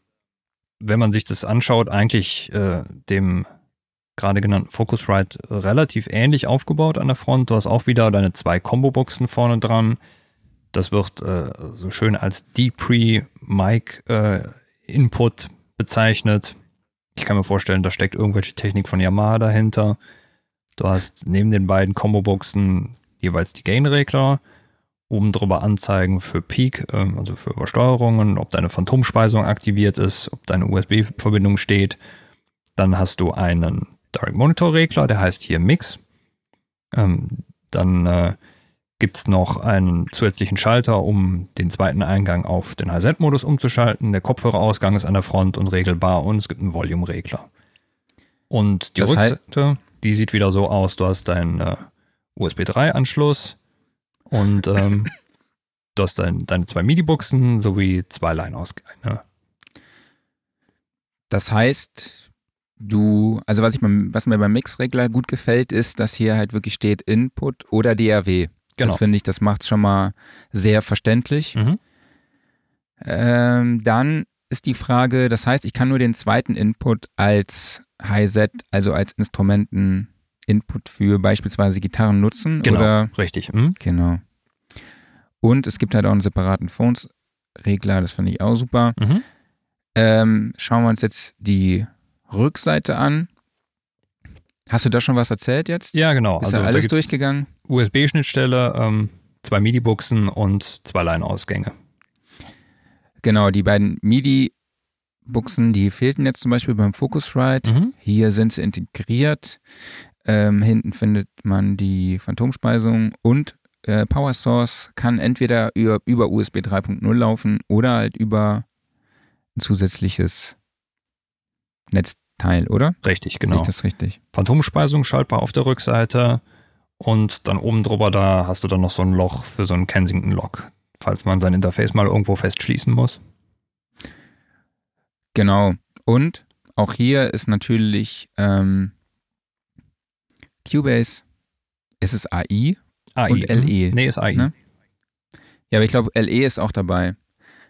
wenn man sich das anschaut, eigentlich äh, dem gerade genannten Focusrite relativ ähnlich aufgebaut an der Front. Du hast auch wieder deine zwei Combo-Boxen vorne dran. Das wird äh, so schön als D-Pre-Mic äh, Input bezeichnet. Ich kann mir vorstellen, da steckt irgendwelche Technik von Yamaha dahinter. Du hast neben den beiden Combo-Boxen jeweils die Gain-Regler, oben drüber Anzeigen für Peak, ähm, also für Übersteuerungen, ob deine Phantomspeisung aktiviert ist, ob deine USB-Verbindung steht. Dann hast du einen Direct Monitor Regler, der heißt hier Mix. Ähm, dann äh, gibt es noch einen zusätzlichen Schalter, um den zweiten Eingang auf den HZ-Modus umzuschalten. Der Kopfhörerausgang ist an der Front und regelbar und es gibt einen Volume-Regler. Und die das Rückseite, die sieht wieder so aus, du hast deinen äh, USB 3-Anschluss und ähm, du hast dein, deine zwei MIDI-Buchsen sowie zwei Line-Ausgänge. Das heißt, du, also was, ich beim, was mir beim Mixregler gut gefällt, ist, dass hier halt wirklich steht Input oder DAW. Genau. Das finde ich, das macht es schon mal sehr verständlich. Mhm. Ähm, dann ist die Frage, das heißt, ich kann nur den zweiten Input als Hi-Set, also als Instrumenten-Input für beispielsweise Gitarren nutzen. Genau, Oder, richtig. Mhm. genau. Und es gibt halt auch einen separaten Phones-Regler, das finde ich auch super. Mhm. Ähm, schauen wir uns jetzt die Rückseite an. Hast du da schon was erzählt jetzt? Ja, genau. Ist also da alles gibt's durchgegangen? USB-Schnittstelle, ähm, zwei MIDI-Buchsen und zwei Line-Ausgänge. Genau, die beiden MIDI-Buchsen, die fehlten jetzt zum Beispiel beim Focusrite. Mhm. Hier sind sie integriert. Ähm, hinten findet man die Phantomspeisung und äh, Power Source kann entweder über, über USB 3.0 laufen oder halt über ein zusätzliches Netzteil, oder? Richtig, Sehe genau. ich das richtig? Phantomspeisung schaltbar auf der Rückseite und dann oben drüber da hast du dann noch so ein Loch für so einen Kensington-Lock, falls man sein Interface mal irgendwo festschließen muss. Genau. Und auch hier ist natürlich ähm, Cubase, ist es AI? AI. Und LE, Nee, ist AI. ne? Ja, aber ich glaube, LE ist auch dabei.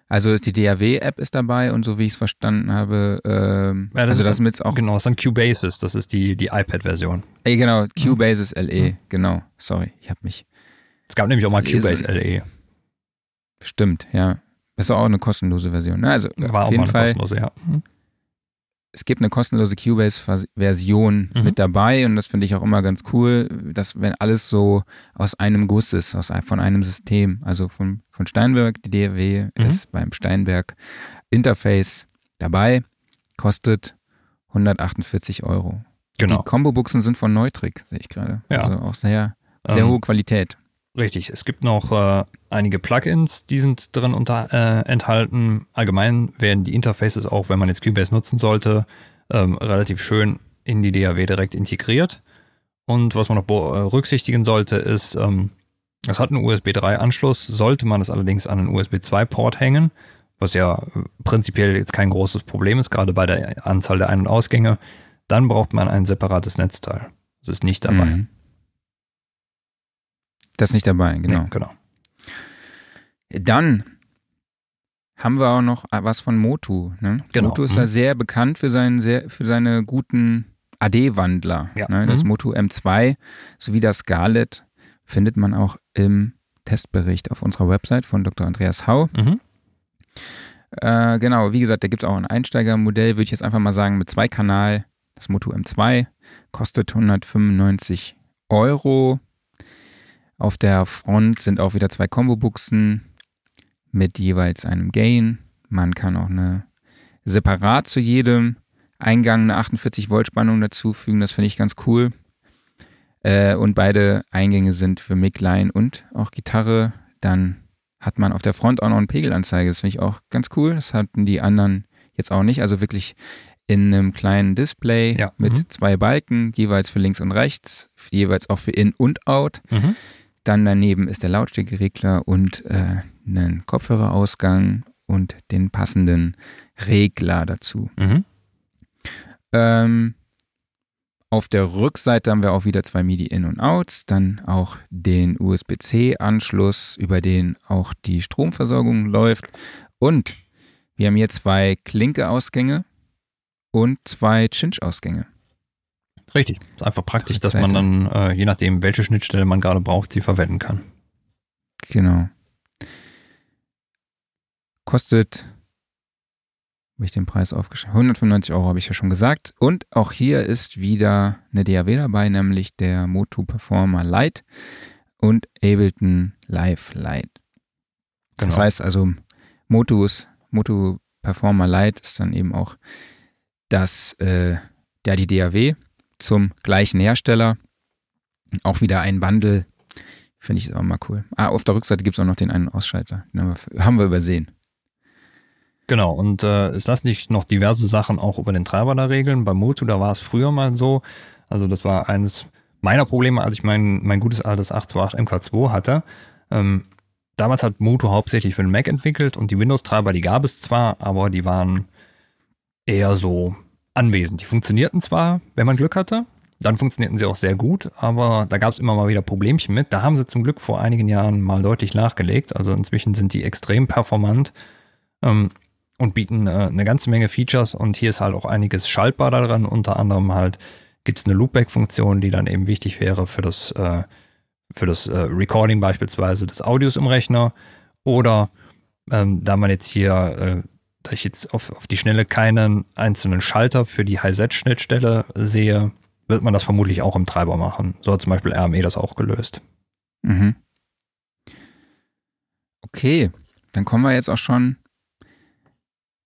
Also die DAW-App ist dabei und so wie ich es verstanden habe, ähm, Ja, das also ist das mit auch, Genau, das ist dann Cubasis, das ist die, die iPad-Version. ey, genau, Cubase ist LE, genau, sorry, ich habe mich, Es gab nämlich auch mal. Cubase LE. stimmt, ja. Das ist auch eine kostenlose Version. Ne? Also War auf jeden eine Fall, kostenlose, ja. Mhm. es gibt eine kostenlose Cubase-Version Mhm. mit dabei und das finde ich auch immer ganz cool, dass wenn alles so aus einem Guss ist, aus, von einem System, also von, von Steinberg, die DAW Mhm. ist beim Steinberg Interface dabei, kostet 148 Euro. Genau. Die Combo-Buchsen sind von Neutrik, sehe ich gerade. Ja. Also auch sehr, sehr Ähm, hohe Qualität. Richtig. Es gibt noch äh, einige Plugins, die sind drin unter, äh, enthalten. Allgemein werden die Interfaces auch, wenn man jetzt Cubase nutzen sollte, ähm, relativ schön in die DAW direkt integriert. Und was man noch bo- äh, sollte, ist, ähm, es hat einen USB 3-Anschluss, sollte man es allerdings an einen USB 2-Port hängen, was ja äh, prinzipiell jetzt kein großes Problem ist, gerade bei der Anzahl der Ein- und Ausgänge, dann braucht man ein separates Netzteil. Das ist nicht dabei. Mhm. Das ist nicht dabei, genau. Nee, genau. Dann haben wir auch noch was von Motu. Ne? Genau. Motu ist Mhm. ja sehr bekannt für, seinen sehr, für seine guten AD-Wandler. Ja. Ne? Das Mhm. Motu M2 sowie das Scarlett findet man auch im Testbericht auf unserer Website von Dr. Andreas Hau. Mhm. Äh, genau, wie gesagt, da gibt es auch ein Einsteigermodell, würde ich jetzt einfach mal sagen, mit zwei Kanal. Das Moto M2 kostet 195 Euro. Auf der Front sind auch wieder zwei Combo-Buchsen mit jeweils einem Gain. Man kann auch eine separat zu jedem Eingang eine 48 Volt Spannung dazufügen. Das finde ich ganz cool. Äh, und beide Eingänge sind für Mic, Line und auch Gitarre. Dann hat man auf der Front auch noch eine Pegelanzeige. Das finde ich auch ganz cool. Das hatten die anderen jetzt auch nicht. Also wirklich in einem kleinen Display Ja, mit mhm. zwei Balken, jeweils für links und rechts, jeweils auch für In und Out. Mhm. Dann daneben ist der Lautstärkeregler und äh, einen Kopfhörerausgang und den passenden Regler dazu. Mhm. Ähm, auf der Rückseite haben wir auch wieder zwei MIDI-In- und Outs, dann auch den USB-C-Anschluss, über den auch die Stromversorgung läuft. Und wir haben hier zwei Klinke-Ausgänge und zwei Cinch-Ausgänge. Richtig. Ist einfach praktisch, dass man dann, äh, je nachdem, welche Schnittstelle man gerade braucht, sie verwenden kann. Genau. Kostet, habe ich den Preis aufgeschrieben, 195 Euro habe ich ja schon gesagt. Und auch hier ist wieder eine DAW dabei, nämlich der Moto Performer Lite und Ableton Live Lite. Das Genau. heißt also, Motus, Moto Performer Lite ist dann eben auch das, äh, ja, die DAW zum gleichen Hersteller. Auch wieder ein Bundle. Finde ich auch mal cool. Ah, auf der Rückseite gibt es auch noch den einen Ausschalter. Den haben wir, haben wir übersehen. Genau, und äh, es lassen sich noch diverse Sachen auch über den Treiber da regeln. Bei Motu, da war es früher mal so. Also das war eines meiner Probleme, als ich mein, mein gutes altes 828 MK2 hatte. Ähm, damals hat Motu hauptsächlich für den Mac entwickelt und die Windows-Treiber, die gab es zwar, aber die waren eher so anwesend. Die funktionierten zwar, wenn man Glück hatte, dann funktionierten sie auch sehr gut, aber da gab es immer mal wieder Problemchen mit. Da haben sie zum Glück vor einigen Jahren mal deutlich nachgelegt. Also inzwischen sind die extrem performant ähm, und bieten äh, eine ganze Menge Features und hier ist halt auch einiges schaltbar daran. Unter anderem halt gibt es eine Loopback-Funktion, die dann eben wichtig wäre für das, äh, für das äh, Recording beispielsweise des Audios im Rechner. Oder ähm, da man jetzt hier, äh, da ich jetzt auf, auf die Schnelle keinen einzelnen Schalter für die Hi-Z-Schnittstelle sehe, wird man das vermutlich auch im Treiber machen. So hat zum Beispiel RME das auch gelöst. Mhm. Okay, dann kommen wir jetzt auch schon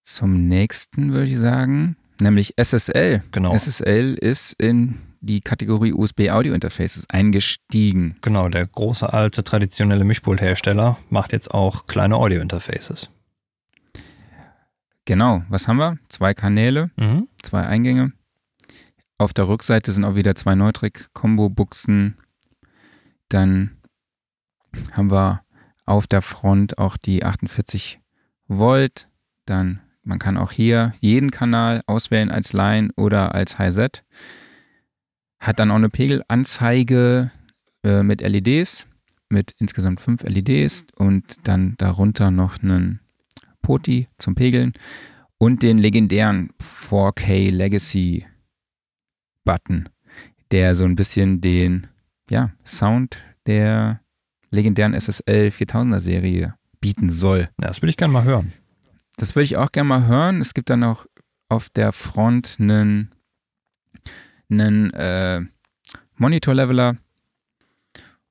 zum nächsten, würde ich sagen, nämlich SSL. Genau. SSL ist in die Kategorie USB Audio Interfaces eingestiegen. Genau, der große alte traditionelle Mischpulthersteller macht jetzt auch kleine Audio Interfaces. Genau, was haben wir? Zwei Kanäle, Mhm. zwei Eingänge. Auf der Rückseite sind auch wieder zwei Neutrik-Kombo-Buchsen. Dann haben wir auf der Front auch die 48 Volt. Dann, man kann auch hier jeden Kanal auswählen als Line oder als Hi-Z. Hat dann auch eine Pegelanzeige äh, mit LEDs, mit insgesamt fünf LEDs und dann darunter noch einen Poti zum Pegeln und den legendären 4K Legacy Button, der so ein bisschen den ja, Sound der legendären SSL 4000er Serie bieten soll. Ja, das würde ich gerne mal hören. Das würde ich auch gerne mal hören. Es gibt dann auch auf der Front einen, einen äh, Monitor-Leveler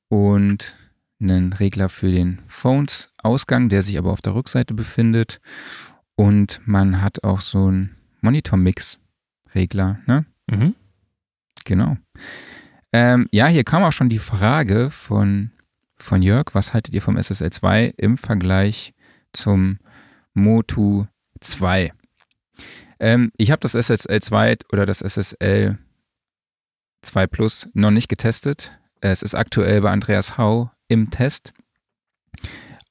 und einen Regler für den Phones-Ausgang, der sich aber auf der Rückseite befindet. Und man hat auch so einen Monitor-Mix-Regler, ne? Mhm. Genau. Ähm, ja, hier kam auch schon die Frage von, von Jörg, was haltet ihr vom SSL 2 im Vergleich zum Motu 2? Ähm, ich habe das SSL 2 oder das SSL 2 Plus noch nicht getestet. Es ist aktuell bei Andreas Hau im Test.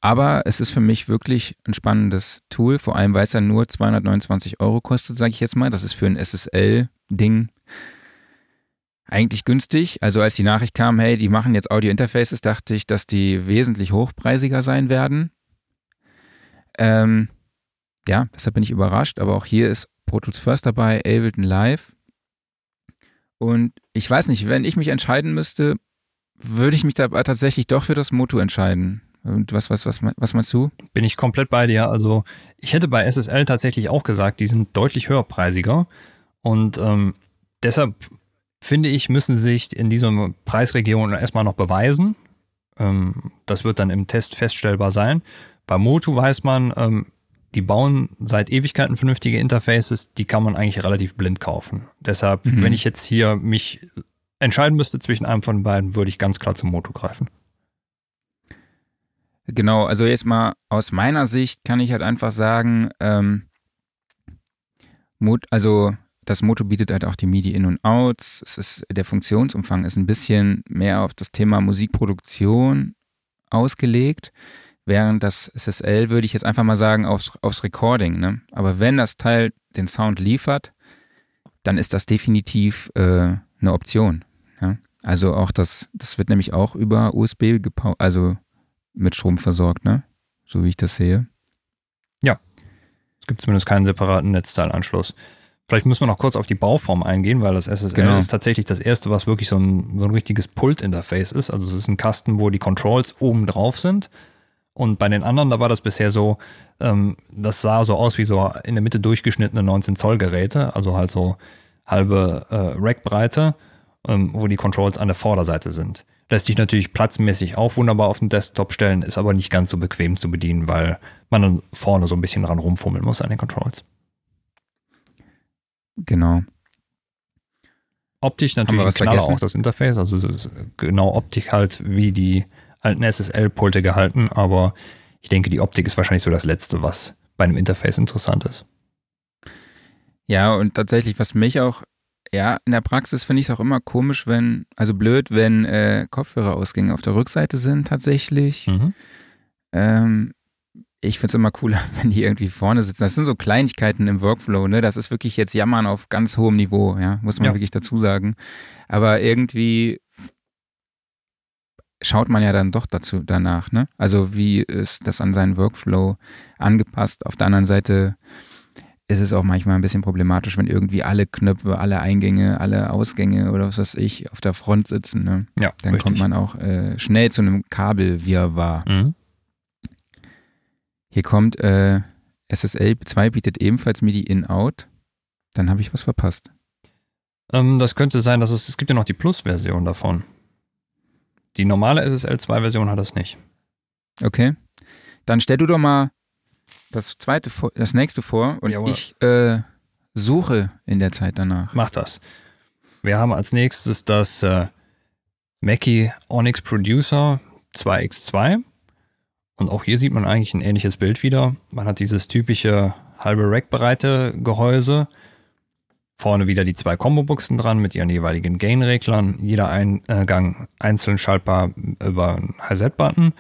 Aber es ist für mich wirklich ein spannendes Tool, vor allem weil es ja nur 229 Euro kostet, sage ich jetzt mal. Das ist für ein SSL-Ding eigentlich günstig. Also als die Nachricht kam, hey, die machen jetzt Audio-Interfaces, dachte ich, dass die wesentlich hochpreisiger sein werden. Ähm, ja, deshalb bin ich überrascht. Aber auch hier ist Pro Tools First dabei, Ableton Live. Und ich weiß nicht, wenn ich mich entscheiden müsste, würde ich mich dabei tatsächlich doch für das Motu entscheiden. Und was, was, was, was meinst du? Bin ich komplett bei dir. Also ich hätte bei SSL tatsächlich auch gesagt, die sind deutlich höherpreisiger. Und ähm, deshalb finde ich, müssen sie sich in dieser Preisregion erstmal noch beweisen. Ähm, das wird dann im Test feststellbar sein. Bei Motu weiß man, ähm, die bauen seit Ewigkeiten vernünftige Interfaces, die kann man eigentlich relativ blind kaufen. Deshalb, Mhm. wenn ich jetzt hier mich entscheiden müsste zwischen einem von beiden, würde ich ganz klar zum Motu greifen. Genau, also jetzt mal aus meiner Sicht kann ich halt einfach sagen, ähm, Mot, also das Moto bietet halt auch die MIDI-In- und Outs. Es ist, der Funktionsumfang ist ein bisschen mehr auf das Thema Musikproduktion ausgelegt, während das SSL würde ich jetzt einfach mal sagen aufs, aufs Recording. Ne? Aber wenn das Teil den Sound liefert, dann ist das definitiv äh, eine Option. Ja? Also auch das, das wird nämlich auch über USB gepau also mit Strom versorgt, ne? So wie ich das sehe. Es gibt zumindest keinen separaten Netzteilanschluss. Vielleicht müssen wir noch kurz auf die Bauform eingehen, weil das SSL Genau. ist tatsächlich das erste, was wirklich so ein, so ein richtiges Pult-Interface ist. Also es ist ein Kasten, wo die Controls oben drauf sind. Und bei den anderen, da war das bisher so, ähm, das sah so aus wie so in der Mitte durchgeschnittene 19 Zoll Geräte, also halt so halbe äh, Rackbreite, ähm, wo die Controls an der Vorderseite sind. Lässt sich natürlich platzmäßig auch wunderbar auf den Desktop stellen, ist aber nicht ganz so bequem zu bedienen, weil man dann vorne so ein bisschen dran rumfummeln muss an den Controls. Genau. Optisch natürlich Knaller vergessen? auch das Interface, also es ist genau Optik halt wie die alten SSL-Pulte gehalten, aber ich denke, die Optik ist wahrscheinlich so das Letzte, was bei einem Interface interessant ist. Ja, und tatsächlich, was mich auch, ja, in der Praxis finde ich es auch immer komisch, wenn, also blöd, wenn äh, Kopfhörerausgänge auf der Rückseite sind tatsächlich. Mhm. Ähm, ich finde es immer cooler, wenn die irgendwie vorne sitzen. Das sind so Kleinigkeiten im Workflow, ne? Das ist wirklich jetzt Jammern auf ganz hohem Niveau, ja, muss man Ja. wirklich dazu sagen. Aber irgendwie schaut man ja dann doch dazu danach, ne? Also wie ist das an seinen Workflow angepasst? Auf der anderen Seite ist es auch manchmal ein bisschen problematisch, wenn irgendwie alle Knöpfe, alle Eingänge, alle Ausgänge oder was weiß ich auf der Front sitzen, ne? Ja, Dann richtig. kommt man auch äh, schnell zu einem Kabelwirrwarr. Mhm. Hier kommt äh, SSL 2 bietet ebenfalls MIDI in-out. Dann habe ich was verpasst. Ähm, das könnte sein, dass es, es gibt ja noch die Plus-Version davon. Die normale SSL 2-Version hat das nicht. Okay. Dann stell du doch mal das zweite, das nächste vor und Jawohl. ich äh, suche in der Zeit danach. Mach das. Wir haben als nächstes das äh, Mackie Onyx Producer 2x2. Und auch hier sieht man eigentlich ein ähnliches Bild wieder. Man hat dieses typische halbe Rack-breite Gehäuse. Vorne wieder die zwei Combo-Buchsen dran mit ihren jeweiligen Gain-Reglern. Jeder Eingang einzeln schaltbar über einen High-Set-Button.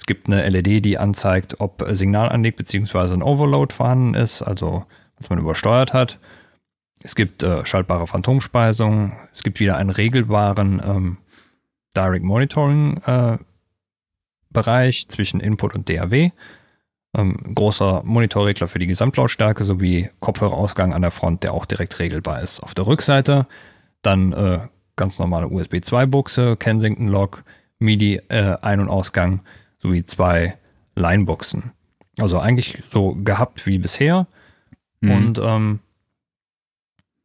Es gibt eine LED, die anzeigt, ob Signal anliegt bzw. ein Overload vorhanden ist, also was man übersteuert hat. Es gibt äh, schaltbare Phantomspeisung. Es gibt wieder einen regelbaren ähm, Direct Monitoring äh, Bereich zwischen Input und DAW. Ähm, großer Monitorregler für die Gesamtlautstärke sowie Kopfhörerausgang an der Front, der auch direkt regelbar ist. Auf der Rückseite dann äh, ganz normale USB 2 Buchse, Kensington Lock, MIDI äh, Ein- und Ausgang sowie zwei Line-Buchsen. Also eigentlich so gehabt wie bisher. Mhm. Und ähm,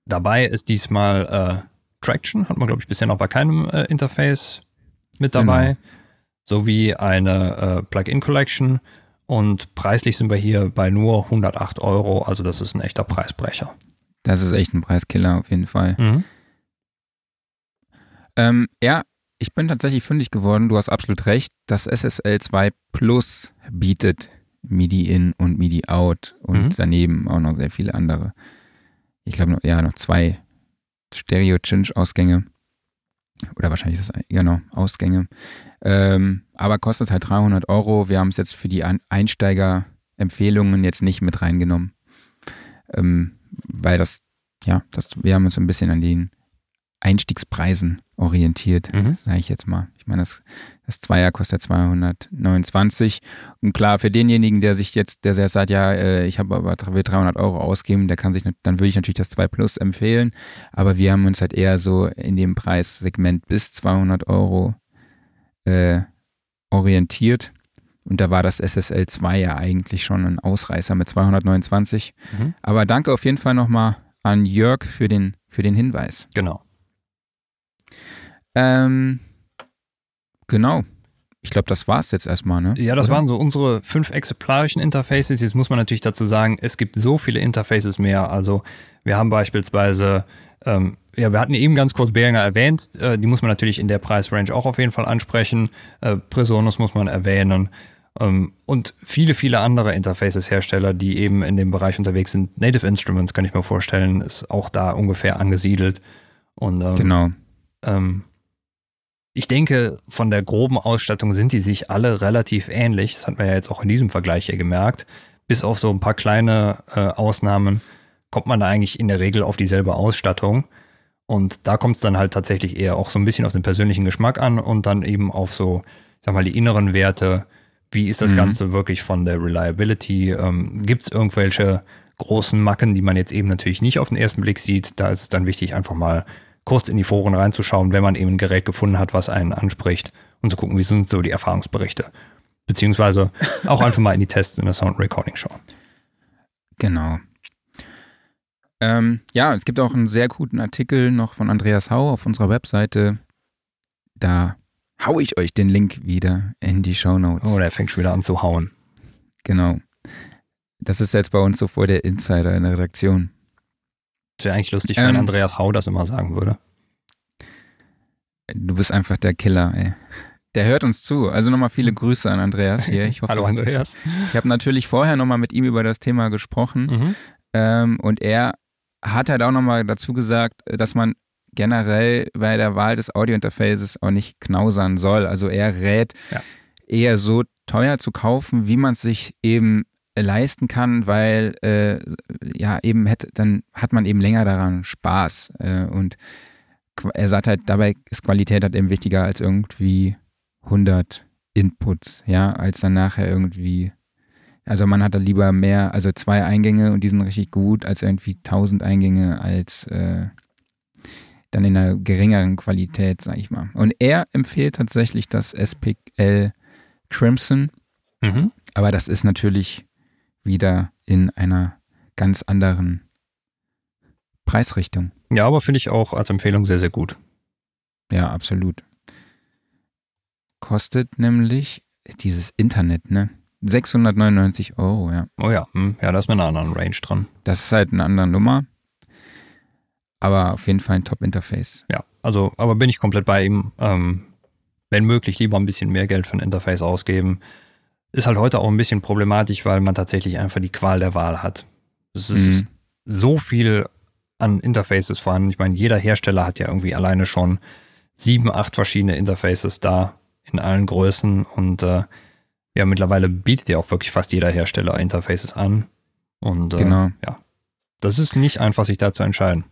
dabei ist diesmal äh, Traction, hat man glaube ich bisher noch bei keinem äh, Interface mit dabei, Genau. sowie eine äh, Plugin Collection. Und preislich sind wir hier bei nur 108 Euro, also das ist ein echter Preisbrecher. das ist echt ein Preiskiller auf jeden Fall. Ähm, ja, ich bin tatsächlich fündig geworden. Du hast absolut recht. Das SSL 2 Plus bietet MIDI in und MIDI out und Mhm. daneben auch noch sehr viele andere. Ich glaube, noch, ja, noch zwei Stereo-Cinch-Ausgänge. Oder wahrscheinlich ist das, genau, Ausgänge. Ähm, aber kostet halt 300 Euro. Wir haben es jetzt für die Einsteiger-Empfehlungen jetzt nicht mit reingenommen. Ähm, weil das, ja, das, wir haben uns ein bisschen an den Einstiegspreisen orientiert, Mhm. sage ich jetzt mal. Ich meine, das, das Zweier kostet 229. Und klar, für denjenigen, der sich jetzt, der sehr sagt, ja, äh, ich habe aber will 300 Euro ausgeben, der kann sich, dann würde ich natürlich das 2 Plus empfehlen. Aber wir haben uns halt eher so in dem Preissegment bis 200 Euro äh, orientiert. Und da war das SSL 2 ja eigentlich schon ein Ausreißer mit 229. Mhm. Aber danke auf jeden Fall nochmal an Jörg für den, für den Hinweis. Genau. Ähm, genau. Ich glaube, das war's jetzt erstmal, ne? Ja, das Oder? waren so unsere fünf exemplarischen Interfaces. Jetzt muss man natürlich dazu sagen, es gibt so viele Interfaces mehr. Also wir haben beispielsweise, ähm, ja, wir hatten eben ganz kurz Behringer erwähnt, äh, die muss man natürlich in der Preisrange auch auf jeden Fall ansprechen. Äh, Presonus muss man erwähnen. Ähm, und viele, viele andere Interfaces-Hersteller, die eben in dem Bereich unterwegs sind. Native Instruments, kann ich mir vorstellen, ist auch da ungefähr angesiedelt. Und ähm, Genau. ähm, ich denke, von der groben Ausstattung sind die sich alle relativ ähnlich. Das hat man ja jetzt auch in diesem Vergleich hier gemerkt. Bis auf so ein paar kleine äh, Ausnahmen kommt man da eigentlich in der Regel auf dieselbe Ausstattung. Und da kommt es dann halt tatsächlich eher auch so ein bisschen auf den persönlichen Geschmack an und dann eben auf so, ich sag mal, die inneren Werte. Wie ist das Mhm. Ganze wirklich von der Reliability? Ähm, Gibt es irgendwelche großen Macken, die man jetzt eben natürlich nicht auf den ersten Blick sieht? Da ist es dann wichtig, einfach mal kurz in die Foren reinzuschauen, wenn man eben ein Gerät gefunden hat, was einen anspricht und zu gucken, wie sind so die Erfahrungsberichte. Beziehungsweise auch einfach mal in die Tests in der Sound Recording schauen. Genau. Ähm, ja, es gibt auch einen sehr guten Artikel noch von Andreas Hau auf unserer Webseite. Da hau ich euch den Link wieder in die Show Notes. Oh, der fängt schon wieder an zu hauen. Genau. Das ist jetzt bei uns so vor der Insider in der Redaktion. Das wäre eigentlich lustig, wenn Ähm. Andreas Hau das immer sagen würde. Du bist einfach der Killer, ey. Der hört uns zu. Also nochmal viele Grüße an Andreas hier. Ich hoffe, Hallo Andreas. Ich habe natürlich vorher nochmal mit ihm über das Thema gesprochen Mhm. ähm, und er hat halt auch nochmal dazu gesagt, dass man generell bei der Wahl des Audiointerfaces auch nicht knausern soll. Also er rät Ja. eher so teuer zu kaufen, wie man es sich eben leisten kann, weil äh, ja eben hätte, dann hat man eben länger daran Spaß. Äh, und er sagt halt, dabei ist Qualität halt eben wichtiger als irgendwie 100 Inputs, ja, als dann nachher irgendwie. Also man hat da lieber mehr, also zwei Eingänge und die sind richtig gut, als irgendwie 1000 Eingänge als äh, dann in einer geringeren Qualität, sag ich mal. Und er empfiehlt tatsächlich das SPL Crimson, mhm. aber das ist natürlich wieder in einer ganz anderen Preisrichtung. Ja, aber finde ich auch als Empfehlung sehr, sehr gut. Ja, absolut. Kostet nämlich dieses Internet, ne? 699 Euro, ja. Oh ja, hm. ja, da ist mit einer anderen Range dran. Das ist halt eine andere Nummer. Aber auf jeden Fall ein Top-Interface. Ja, also, aber bin ich komplett bei ihm. Ähm, wenn möglich, lieber ein bisschen mehr Geld für ein Interface ausgeben. Ist halt heute auch ein bisschen problematisch, weil man tatsächlich einfach die Qual der Wahl hat. Es ist mhm. so viel an Interfaces vorhanden. Ich meine, jeder Hersteller hat ja irgendwie alleine schon sieben, acht verschiedene Interfaces da in allen Größen und äh, ja, mittlerweile bietet ja auch wirklich fast jeder Hersteller Interfaces an. Und äh, genau. ja, das ist nicht einfach, sich da zu entscheiden.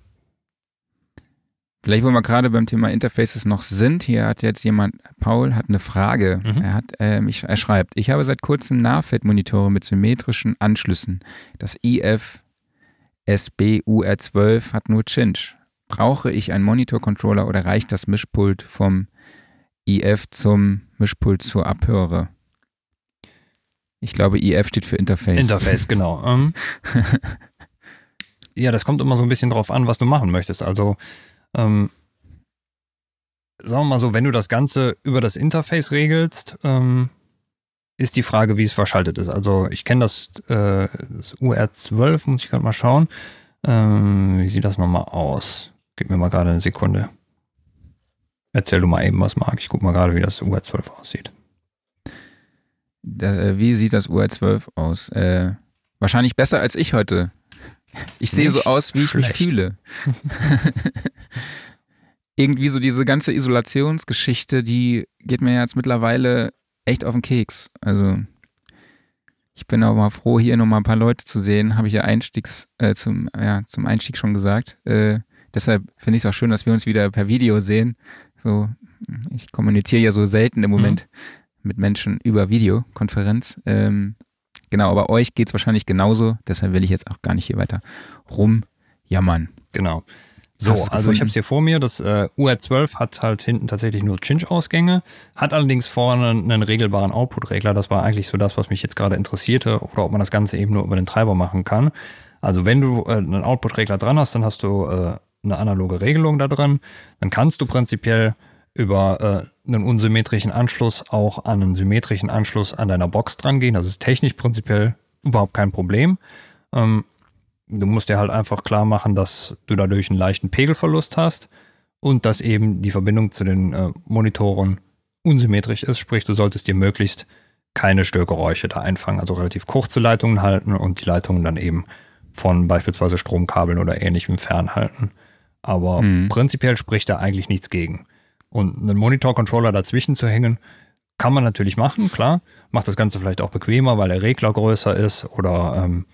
Vielleicht, wo wir gerade beim Thema Interfaces noch sind, hier hat jetzt jemand, Paul hat eine Frage. Mhm. Er, hat, ähm, ich, er schreibt, ich habe seit kurzem Nahfeld-Monitore mit symmetrischen Anschlüssen. Das IF SBUR12 hat nur Cinch. Brauche ich einen Monitor-Controller oder reicht das Mischpult vom IF zum Mischpult zur Abhöre? Ich glaube, IF steht für Interface. Interface, genau. Ähm, ja, das kommt immer so ein bisschen drauf an, was du machen möchtest. Also ähm, sagen wir mal so, wenn du das Ganze über das Interface regelst, ähm, ist die Frage, wie es verschaltet ist. Also ich kenne das, äh, das UR12, muss ich gerade mal schauen. Ähm, wie sieht das nochmal aus? Gib mir mal gerade eine Sekunde. Erzähl du mal eben, was mag. Ich guck mal gerade, wie das UR12 aussieht. Das, äh, wie sieht das UR12 aus? Äh, wahrscheinlich besser als ich heute. Ich sehe so aus, wie ich mich fühle. Irgendwie so diese ganze Isolationsgeschichte, die geht mir jetzt mittlerweile echt auf den Keks. Also ich bin auch mal froh, hier nochmal ein paar Leute zu sehen. Habe ich ja Einstiegs, äh, zum, ja, zum Einstieg schon gesagt. Äh, deshalb finde ich es auch schön, dass wir uns wieder per Video sehen. So, ich kommuniziere ja so selten im mhm. Moment mhm. mit Menschen über Videokonferenz. Ähm, Genau, aber euch geht es wahrscheinlich genauso, deshalb will ich jetzt auch gar nicht hier weiter rumjammern. Genau. So, also ich habe es hier vor mir. Das äh, UR12 hat halt hinten tatsächlich nur Cinch-Ausgänge, hat allerdings vorne einen regelbaren Output-Regler. Das war eigentlich so das, was mich jetzt gerade interessierte, oder ob man das Ganze eben nur über den Treiber machen kann. Also wenn du äh, einen Output-Regler dran hast, dann hast du äh, eine analoge Regelung da drin. Dann kannst du prinzipiell über äh, einen unsymmetrischen Anschluss auch an einen symmetrischen Anschluss an deiner Box dran gehen. Das ist technisch prinzipiell überhaupt kein Problem. Ähm, du musst dir halt einfach klar machen, dass du dadurch einen leichten Pegelverlust hast und dass eben die Verbindung zu den äh, Monitoren unsymmetrisch ist. Sprich, du solltest dir möglichst keine Störgeräusche da einfangen, also relativ kurze Leitungen halten und die Leitungen dann eben von beispielsweise Stromkabeln oder ähnlichem fernhalten. Aber mhm. prinzipiell spricht da eigentlich nichts gegen. Und einen Monitor-Controller dazwischen zu hängen, kann man natürlich machen, klar. Macht das Ganze vielleicht auch bequemer, weil der Regler größer ist oder ähm,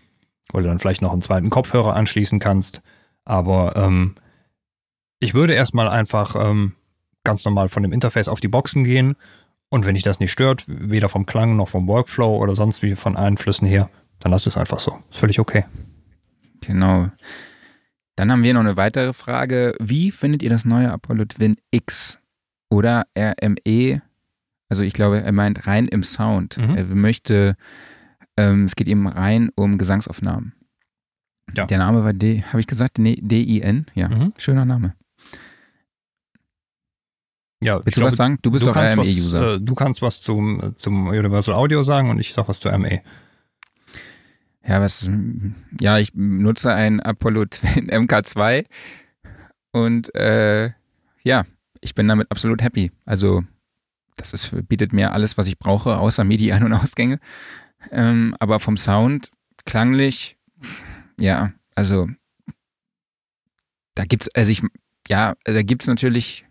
weil du dann vielleicht noch einen zweiten Kopfhörer anschließen kannst. Aber ähm, ich würde erstmal einfach ähm, ganz normal von dem Interface auf die Boxen gehen. Und wenn dich das nicht stört, weder vom Klang noch vom Workflow oder sonst wie von Einflüssen her, dann lass es einfach so. Ist völlig okay. Genau. Dann haben wir noch eine weitere Frage. Wie findet ihr das neue Apollo Twin X? Oder RME, also ich glaube, er meint rein im Sound. Mhm. Er möchte, ähm, es geht ihm rein um Gesangsaufnahmen. Ja. Der Name war D, habe ich gesagt? D-I-N? Ja, mhm. schöner Name. Ja, Willst du glaube, was sagen? Du bist du doch RME-User. Äh, du kannst was zum, zum Universal Audio sagen und ich sag was zu RME. Ja, was, ja, ich nutze ein Apollo Twin MK2 und äh, ja, ich bin damit absolut happy. Also das ist, bietet mir alles, was ich brauche, außer MIDI Ein- und Ausgänge. Ähm, aber vom Sound, klanglich, ja, also da gibt's, also ich, ja, da gibt's natürlich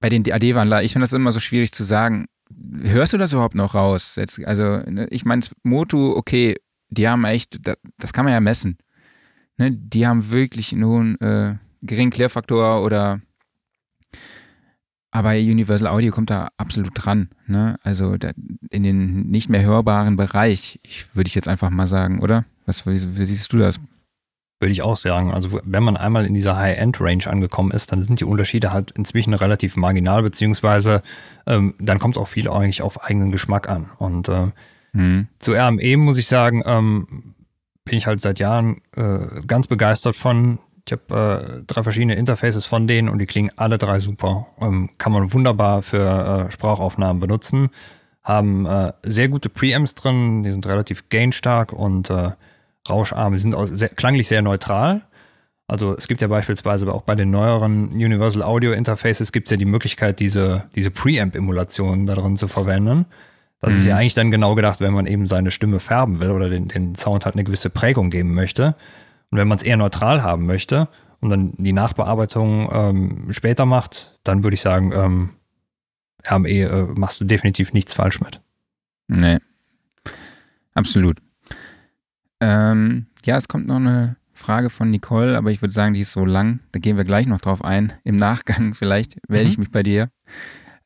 bei den DAD-Wandler, ich finde das immer so schwierig zu sagen, hörst du das überhaupt noch raus? Jetzt, also, ne, ich meine, Moto, okay, die haben echt, das, kann man ja messen. Ne, die haben wirklich einen äh, geringen Klärfaktor oder aber Universal Audio kommt da absolut dran. Ne? Also in den nicht mehr hörbaren Bereich, ich, würde ich jetzt einfach mal sagen, oder? Was, wie, wie siehst du das? Würde ich auch sagen. Also wenn man einmal in dieser High-End-Range angekommen ist, dann sind die Unterschiede halt inzwischen relativ marginal, beziehungsweise ähm, dann kommt es auch viel eigentlich auf eigenen Geschmack an. Und äh, hm. zu RME muss ich sagen, ähm, bin ich halt seit Jahren äh, ganz begeistert von. Ich habe äh, drei verschiedene Interfaces von denen und die klingen alle drei super. Ähm, kann man wunderbar für äh, Sprachaufnahmen benutzen. Haben äh, sehr gute Preamps drin, die sind relativ gainstark und äh, rauscharm. Die sind auch sehr, klanglich sehr neutral. Also es gibt ja beispielsweise auch bei den neueren Universal Audio Interfaces gibt es ja die Möglichkeit, diese, diese Preamp-Emulationen darin zu verwenden. Das mhm. ist ja mhm. eigentlich dann genau gedacht, wenn man eben seine Stimme färben will oder den, den Sound halt eine gewisse Prägung geben möchte. Und wenn man es eher neutral haben möchte und dann die Nachbearbeitung ähm, später macht, dann würde ich sagen, ähm, RME äh, machst du definitiv nichts falsch mit. Nee. Absolut. Ähm, ja, es kommt noch eine Frage von Nicole, aber ich würde sagen, die ist so lang. Da gehen wir gleich noch drauf ein. Im Nachgang vielleicht melde mhm. ich mich bei dir.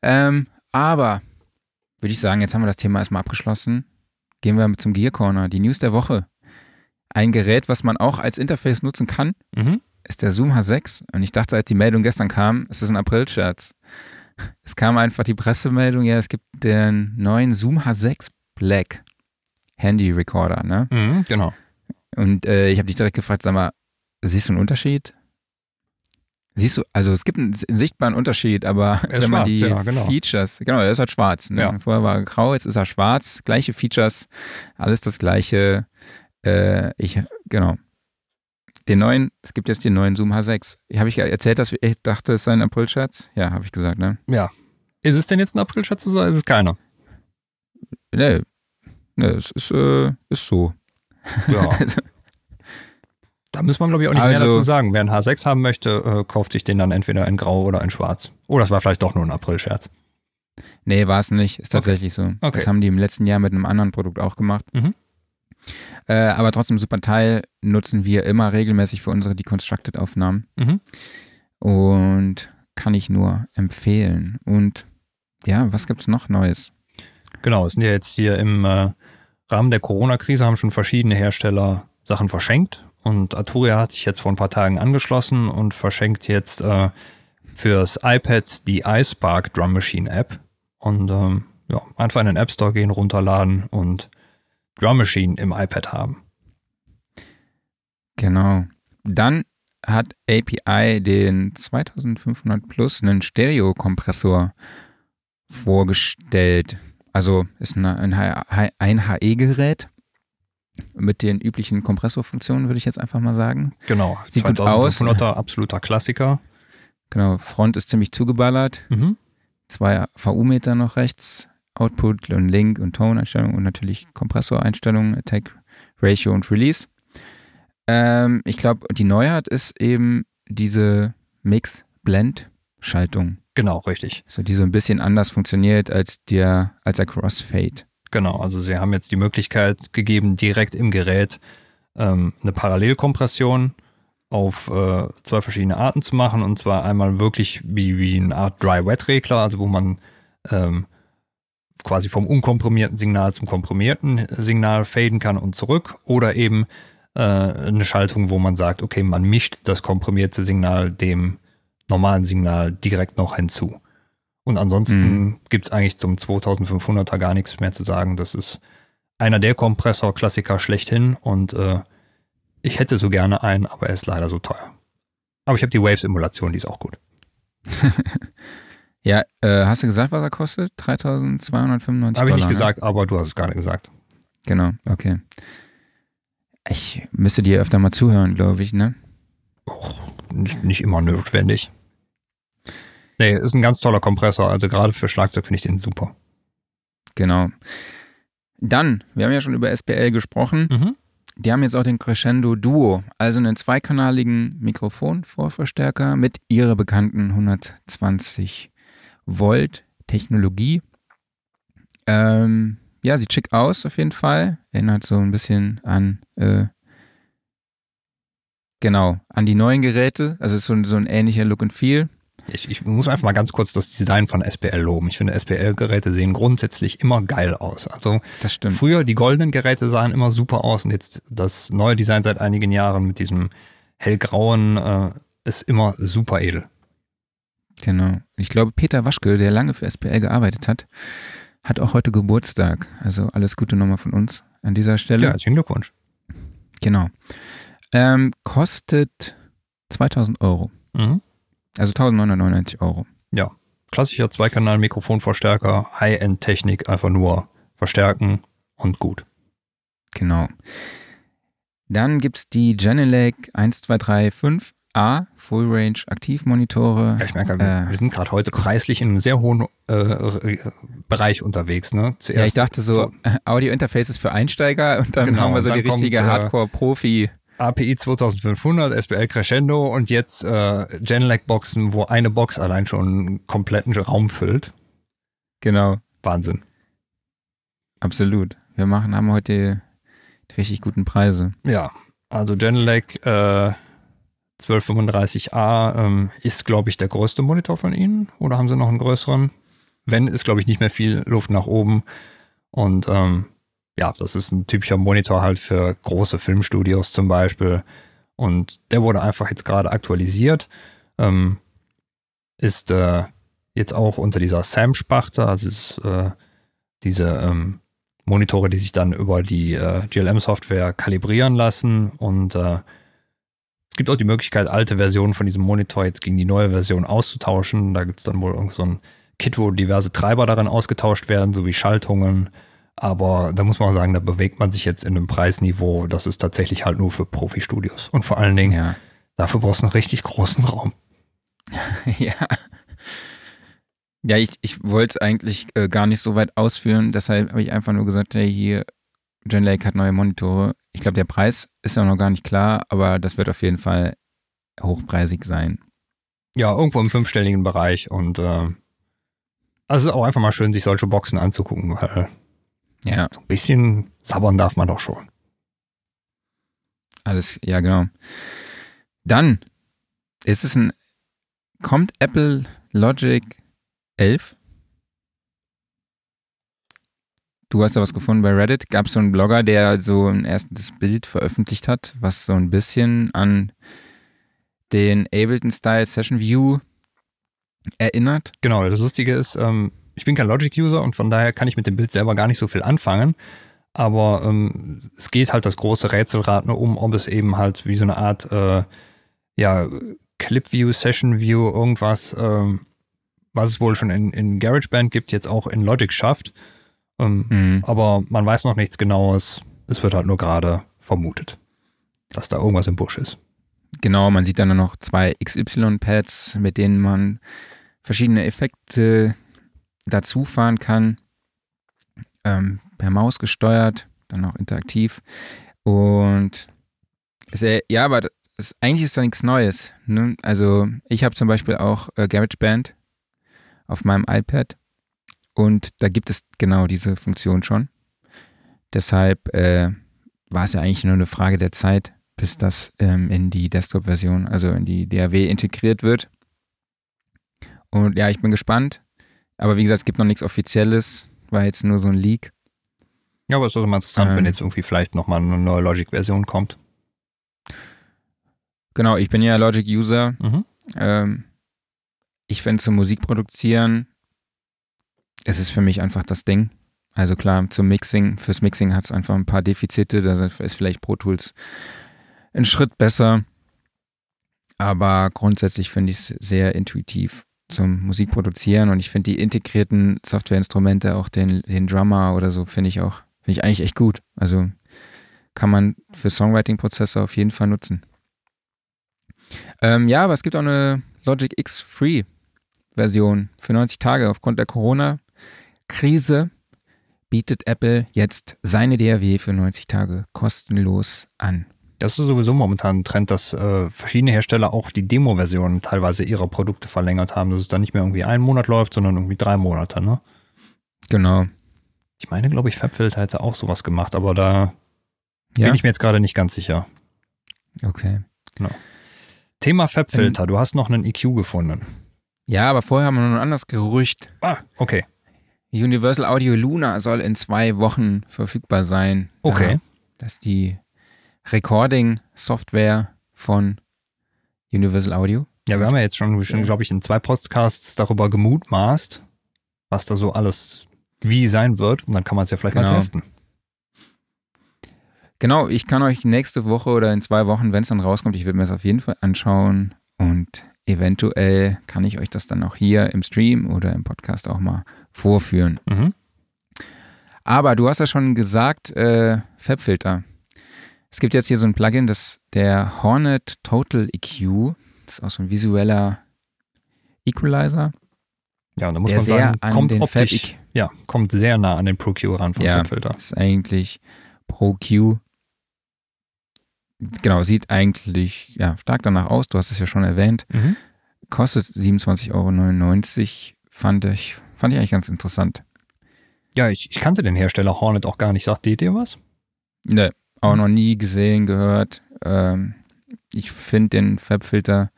Ähm, aber würde ich sagen, jetzt haben wir das Thema erstmal abgeschlossen. Gehen wir zum Gear Corner, die News der Woche. Ein Gerät, was man auch als Interface nutzen kann, mhm. ist der Zoom H6. Und ich dachte, als die Meldung gestern kam, es ist ein April-Scherz. Es kam einfach die Pressemeldung, ja, es gibt den neuen Zoom H6 Black. Handy-Recorder, ne? Mhm, genau. Und äh, ich habe dich direkt gefragt, sag mal, siehst du einen Unterschied? Siehst du, also es gibt einen, sichtbaren Unterschied, aber wenn man die ja, genau. Features, genau, er ist halt schwarz. Ne? Ja. Vorher war er grau, jetzt ist er schwarz, gleiche Features, alles das gleiche. Äh, ich, genau. Den neuen, es gibt jetzt den neuen Zoom H6. Habe ich erzählt, dass ich dachte, es sei ein Aprilscherz? Ja, habe ich gesagt, ne? Ja. Ist es denn jetzt ein Aprilscherz oder ist es keiner? Nee, Ne, es ist, äh, ist so. Ja. Also da muss man, glaube ich, auch nicht also, mehr dazu sagen. Wer einen H6 haben möchte, äh, kauft sich den dann entweder in Grau oder in Schwarz. Oh, das war vielleicht doch nur ein April-Scherz. Nee, war es nicht. Ist tatsächlich okay. so. Okay. Das haben die im letzten Jahr mit einem anderen Produkt auch gemacht. Mhm. Äh, aber trotzdem super Teil nutzen wir immer regelmäßig für unsere Deconstructed-Aufnahmen. Mhm. Und kann ich nur empfehlen. Und ja, was gibt es noch Neues? Genau, es sind ja jetzt hier im äh, Rahmen der Corona-Krise haben schon verschiedene Hersteller Sachen verschenkt und Arturia hat sich jetzt vor ein paar Tagen angeschlossen und verschenkt jetzt äh, fürs iPad die iSpark Drum Machine App und ähm, ja, einfach in den App Store gehen, runterladen und Drum Machine im iPad haben. Genau. Dann hat API den 2500 Plus einen Stereo-Kompressor vorgestellt. Also ist eine, ein, ein HE-Gerät mit den üblichen Kompressorfunktionen, würde ich jetzt einfach mal sagen. Genau, Sieht 2500er absoluter Klassiker. Genau, Front ist ziemlich zugeballert. Mhm. Zwei VU-Meter noch rechts, Output und Link und Tone-Einstellungen und natürlich Kompressoreinstellungen, Attack, Ratio und Release. Ähm, ich glaube, die Neuheit ist eben diese Mix-Blend-Schaltung. Genau, richtig. So, die so ein bisschen anders funktioniert als der, als der Crossfade. Genau, also sie haben jetzt die Möglichkeit gegeben, direkt im Gerät ähm, eine Parallelkompression auf äh, zwei verschiedene Arten zu machen. Und zwar einmal wirklich wie, wie eine Art Dry-Wet-Regler, also wo man ähm, quasi vom unkomprimierten Signal zum komprimierten Signal faden kann und zurück. Oder eben äh, eine Schaltung, wo man sagt, okay, man mischt das komprimierte Signal dem normalen Signal direkt noch hinzu. Und ansonsten mhm. gibt es eigentlich zum 2500er gar nichts mehr zu sagen. Das ist einer der Kompressor-Klassiker schlechthin und äh, ich hätte so gerne einen, aber er ist leider so teuer. Aber ich habe die Waves-Emulation, die ist auch gut. ja, äh, hast du gesagt, was er kostet? 3295 Habe ich nicht ne? gesagt, aber du hast es gerade gesagt. Genau, okay. Ich müsste dir öfter mal zuhören, glaube ich, ne? Och, nicht, nicht immer notwendig. Nee, ist ein ganz toller Kompressor. Also gerade für Schlagzeug finde ich den super. Genau. Dann, wir haben ja schon über SPL gesprochen. Mhm. Die haben jetzt auch den Crescendo Duo, also einen zweikanaligen Mikrofonvorverstärker mit ihrer bekannten 120 Volt Technologie. Ähm, ja, sieht schick aus auf jeden Fall. Erinnert so ein bisschen an, äh, genau, an die neuen Geräte. Also ist so, ein- so ein ähnlicher Look and Feel. Ich, ich muss einfach mal ganz kurz das Design von SPL loben. Ich finde, SPL-Geräte sehen grundsätzlich immer geil aus. Also Das stimmt. früher die goldenen Geräte sahen immer super aus und jetzt das neue Design seit einigen Jahren mit diesem hellgrauen äh, ist immer super edel. Genau. Ich glaube, Peter Waschke, der lange für SPL gearbeitet hat, hat auch heute Geburtstag. Also alles Gute nochmal von uns an dieser Stelle. Ja, herzlichen Glückwunsch. Genau. Ähm, kostet 2000 Euro. Mhm. Also 1999 Euro. Klassischer Zweikanal-Mikrofonverstärker, High-End-Technik, einfach nur verstärken und gut. Genau. Dann gibt es die Genelec 1235A Full Range Aktivmonitore. Ja, ich merke, Äh. wir, sind gerade heute preislich in einem sehr hohen äh, Bereich unterwegs. Ne? Zuerst Ja, ich dachte so, Audio-Interfaces für Einsteiger und dann Genau, haben wir so die richtige äh, Hardcore-Profi. API 2500, SPL Crescendo und jetzt äh, Genelec-Boxen, wo eine Box allein schon einen kompletten Raum füllt. Genau, Wahnsinn. absolut. Wir machen, haben heute die richtig guten Preise. Ja, also Genelec äh, 1235A ähm, ist, glaube ich, der größte Monitor von Ihnen. Oder haben Sie noch einen größeren? Wenn, ist, glaube ich, nicht mehr viel Luft nach oben. Und ähm, ja, das ist ein typischer Monitor halt für große Filmstudios zum Beispiel. Und der wurde einfach jetzt gerade aktualisiert. Ähm, ist äh, jetzt auch unter dieser SAM-Sparte, also ist, äh, diese ähm, Monitore, die sich dann über die äh, GLM-Software kalibrieren lassen. Und äh, es gibt auch die Möglichkeit, alte Versionen von diesem Monitor jetzt gegen die neue Version auszutauschen. Da gibt es dann wohl irgend so ein Kit, wo diverse Treiber darin ausgetauscht werden, sowie Schaltungen. Aber da muss man sagen, da bewegt man sich jetzt in einem Preisniveau, das ist tatsächlich halt nur für Profi-Studios. Und vor allen Dingen, Ja. dafür brauchst du einen richtig großen Raum. ja. Ja, ich, ich wollte es eigentlich äh, gar nicht so weit ausführen, deshalb habe ich einfach nur gesagt, hey, hier, GenLake hat neue Monitore. Ich glaube, der Preis ist ja noch gar nicht klar, aber das wird auf jeden Fall hochpreisig sein. Ja, irgendwo im fünfstelligen Bereich. Und äh, also auch einfach mal schön, sich solche Boxen anzugucken, weil Ja, so ein bisschen sabbern darf man doch schon. alles, ja, genau. Dann ist es ein, kommt Apple Logic 11? Du hast da was gefunden bei Reddit. Gab es so einen Blogger, der so ein erstes Bild veröffentlicht hat, was so ein bisschen an den Ableton Style Session View erinnert. Genau, das Lustige ist, ähm, ich bin kein Logic-User und von daher kann ich mit dem Bild selber gar nicht so viel anfangen. Aber ähm, es geht halt das große Rätselrad nur um, ob es eben halt wie so eine Art äh, ja, Clip-View, Session-View, irgendwas, ähm, was es wohl schon in, in GarageBand gibt, jetzt auch in Logic schafft. Ähm, Mhm. aber man weiß noch nichts Genaues. Es wird halt nur gerade vermutet, dass da irgendwas im Busch ist. Genau, man sieht dann noch zwei XY-Pads, mit denen man verschiedene Effekte dazu fahren kann. Ähm, per Maus gesteuert, dann auch interaktiv. Und es, ja, aber ist- eigentlich ist da nichts Neues. Ne? Also ich habe zum Beispiel auch äh, GarageBand auf meinem iPad und da gibt es genau diese Funktion schon. Deshalb äh, war es ja eigentlich nur eine Frage der Zeit, bis das ähm, in die Desktop-Version, also in die DAW integriert wird. Und ja, ich bin gespannt. Aber wie gesagt, es gibt noch nichts Offizielles, war jetzt nur so ein Leak. Ja, aber es ist doch immer interessant, Ähm. wenn jetzt irgendwie vielleicht nochmal eine neue Logic-Version kommt. Genau, ich bin ja Logic-User. Mhm. Ähm, ich finde zum Musikproduzieren, es ist für mich einfach das Ding. Also klar, zum Mixing, fürs Mixing hat es einfach ein paar Defizite, da ist vielleicht Pro Tools ein Schritt besser. Aber grundsätzlich finde ich es sehr intuitiv zum Musikproduzieren und ich finde die integrierten Softwareinstrumente, auch den, den Drummer oder so, finde ich auch, finde ich eigentlich echt gut. Also kann man für Songwriting-Prozesse auf jeden Fall nutzen. Ähm, ja, aber es gibt auch eine Logic X Free Version für 90 Tage. Aufgrund der Corona-Krise bietet Apple jetzt seine DAW für 90 Tage kostenlos an. Das ist sowieso momentan ein Trend, dass äh, verschiedene Hersteller auch die Demo-Versionen teilweise ihrer Produkte verlängert haben, dass es dann nicht mehr irgendwie einen Monat läuft, sondern irgendwie drei Monate, ne? Genau. Ich meine, glaube ich, Fabfilter hätte auch sowas gemacht, aber da Ja? bin ich mir jetzt gerade nicht ganz sicher. Okay. Thema Fabfilter, du hast noch einen EQ gefunden. Ja, aber vorher haben wir noch ein anderes Gerücht. Ah, okay. Universal Audio Luna soll in zwei Wochen verfügbar sein. Okay. Das ist die Recording-Software von Universal Audio. Ja, wir haben ja jetzt schon, schon glaube ich, in zwei Podcasts darüber gemutmaßt, was da so alles wie sein wird. Und dann kann man es ja vielleicht mal Genau. testen. Genau, ich kann euch nächste Woche oder in zwei Wochen, wenn es dann rauskommt, ich werde mir das auf jeden Fall anschauen und eventuell kann ich euch das dann auch hier im Stream oder im Podcast auch mal vorführen. Mhm. Aber du hast ja schon gesagt, äh, Fabfilter. Es gibt jetzt hier so ein Plugin, das der Hornet Total EQ. Das ist auch so ein visueller Equalizer. Ja, und da muss man sagen, kommt optisch, Fab ja, kommt sehr nah an den ProQ ran vom Ja. Fabfilter. Das ist eigentlich Pro Q. Genau, sieht eigentlich ja, stark danach aus. Du hast es ja schon erwähnt. Mhm. Kostet 27,99 Euro. Fand ich, fand ich eigentlich ganz interessant. Ja, ich, ich kannte den Hersteller Hornet auch gar nicht. Sagt die dir was? Ne, auch noch nie gesehen, gehört. Ähm, ich finde den Fabfilter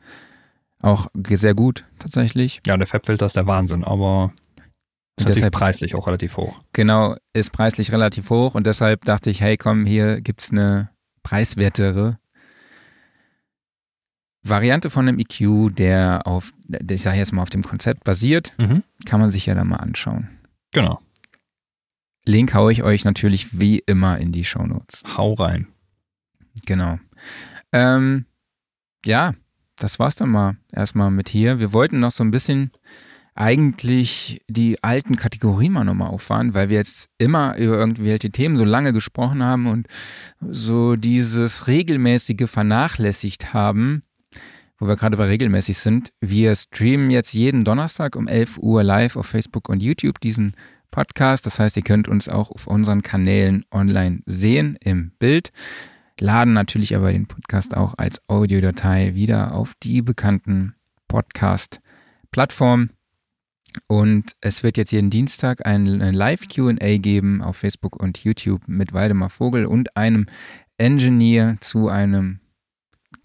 auch sehr gut, tatsächlich. Ja, der Fabfilter ist der Wahnsinn, aber ist deshalb- preislich auch relativ hoch. Genau, ist preislich relativ hoch und deshalb dachte ich, hey komm, hier gibt's eine preiswertere Variante von einem EQ, der auf, ich sage jetzt mal auf dem Konzept basiert, Mhm. kann man sich ja dann mal anschauen. Genau. Link haue ich euch natürlich wie immer in die Shownotes. Hau rein. Genau. Ähm, ja, das war's dann mal erstmal mit hier. Wir wollten noch so ein bisschen eigentlich die alten Kategorien mal nochmal auffahren, weil wir jetzt immer über irgendwelche Themen so lange gesprochen haben und so dieses regelmäßige vernachlässigt haben, wo wir gerade bei regelmäßig sind. Wir streamen jetzt jeden Donnerstag um 11 Uhr live auf Facebook und YouTube diesen Podcast. Das heißt, ihr könnt uns auch auf unseren Kanälen online sehen im Bild laden natürlich aber den Podcast auch als Audiodatei wieder auf die bekannten Podcast-Plattformen. Und es wird jetzt jeden Dienstag ein, Live-QA geben auf Facebook und YouTube mit Waldemar Vogel und einem Engineer zu einem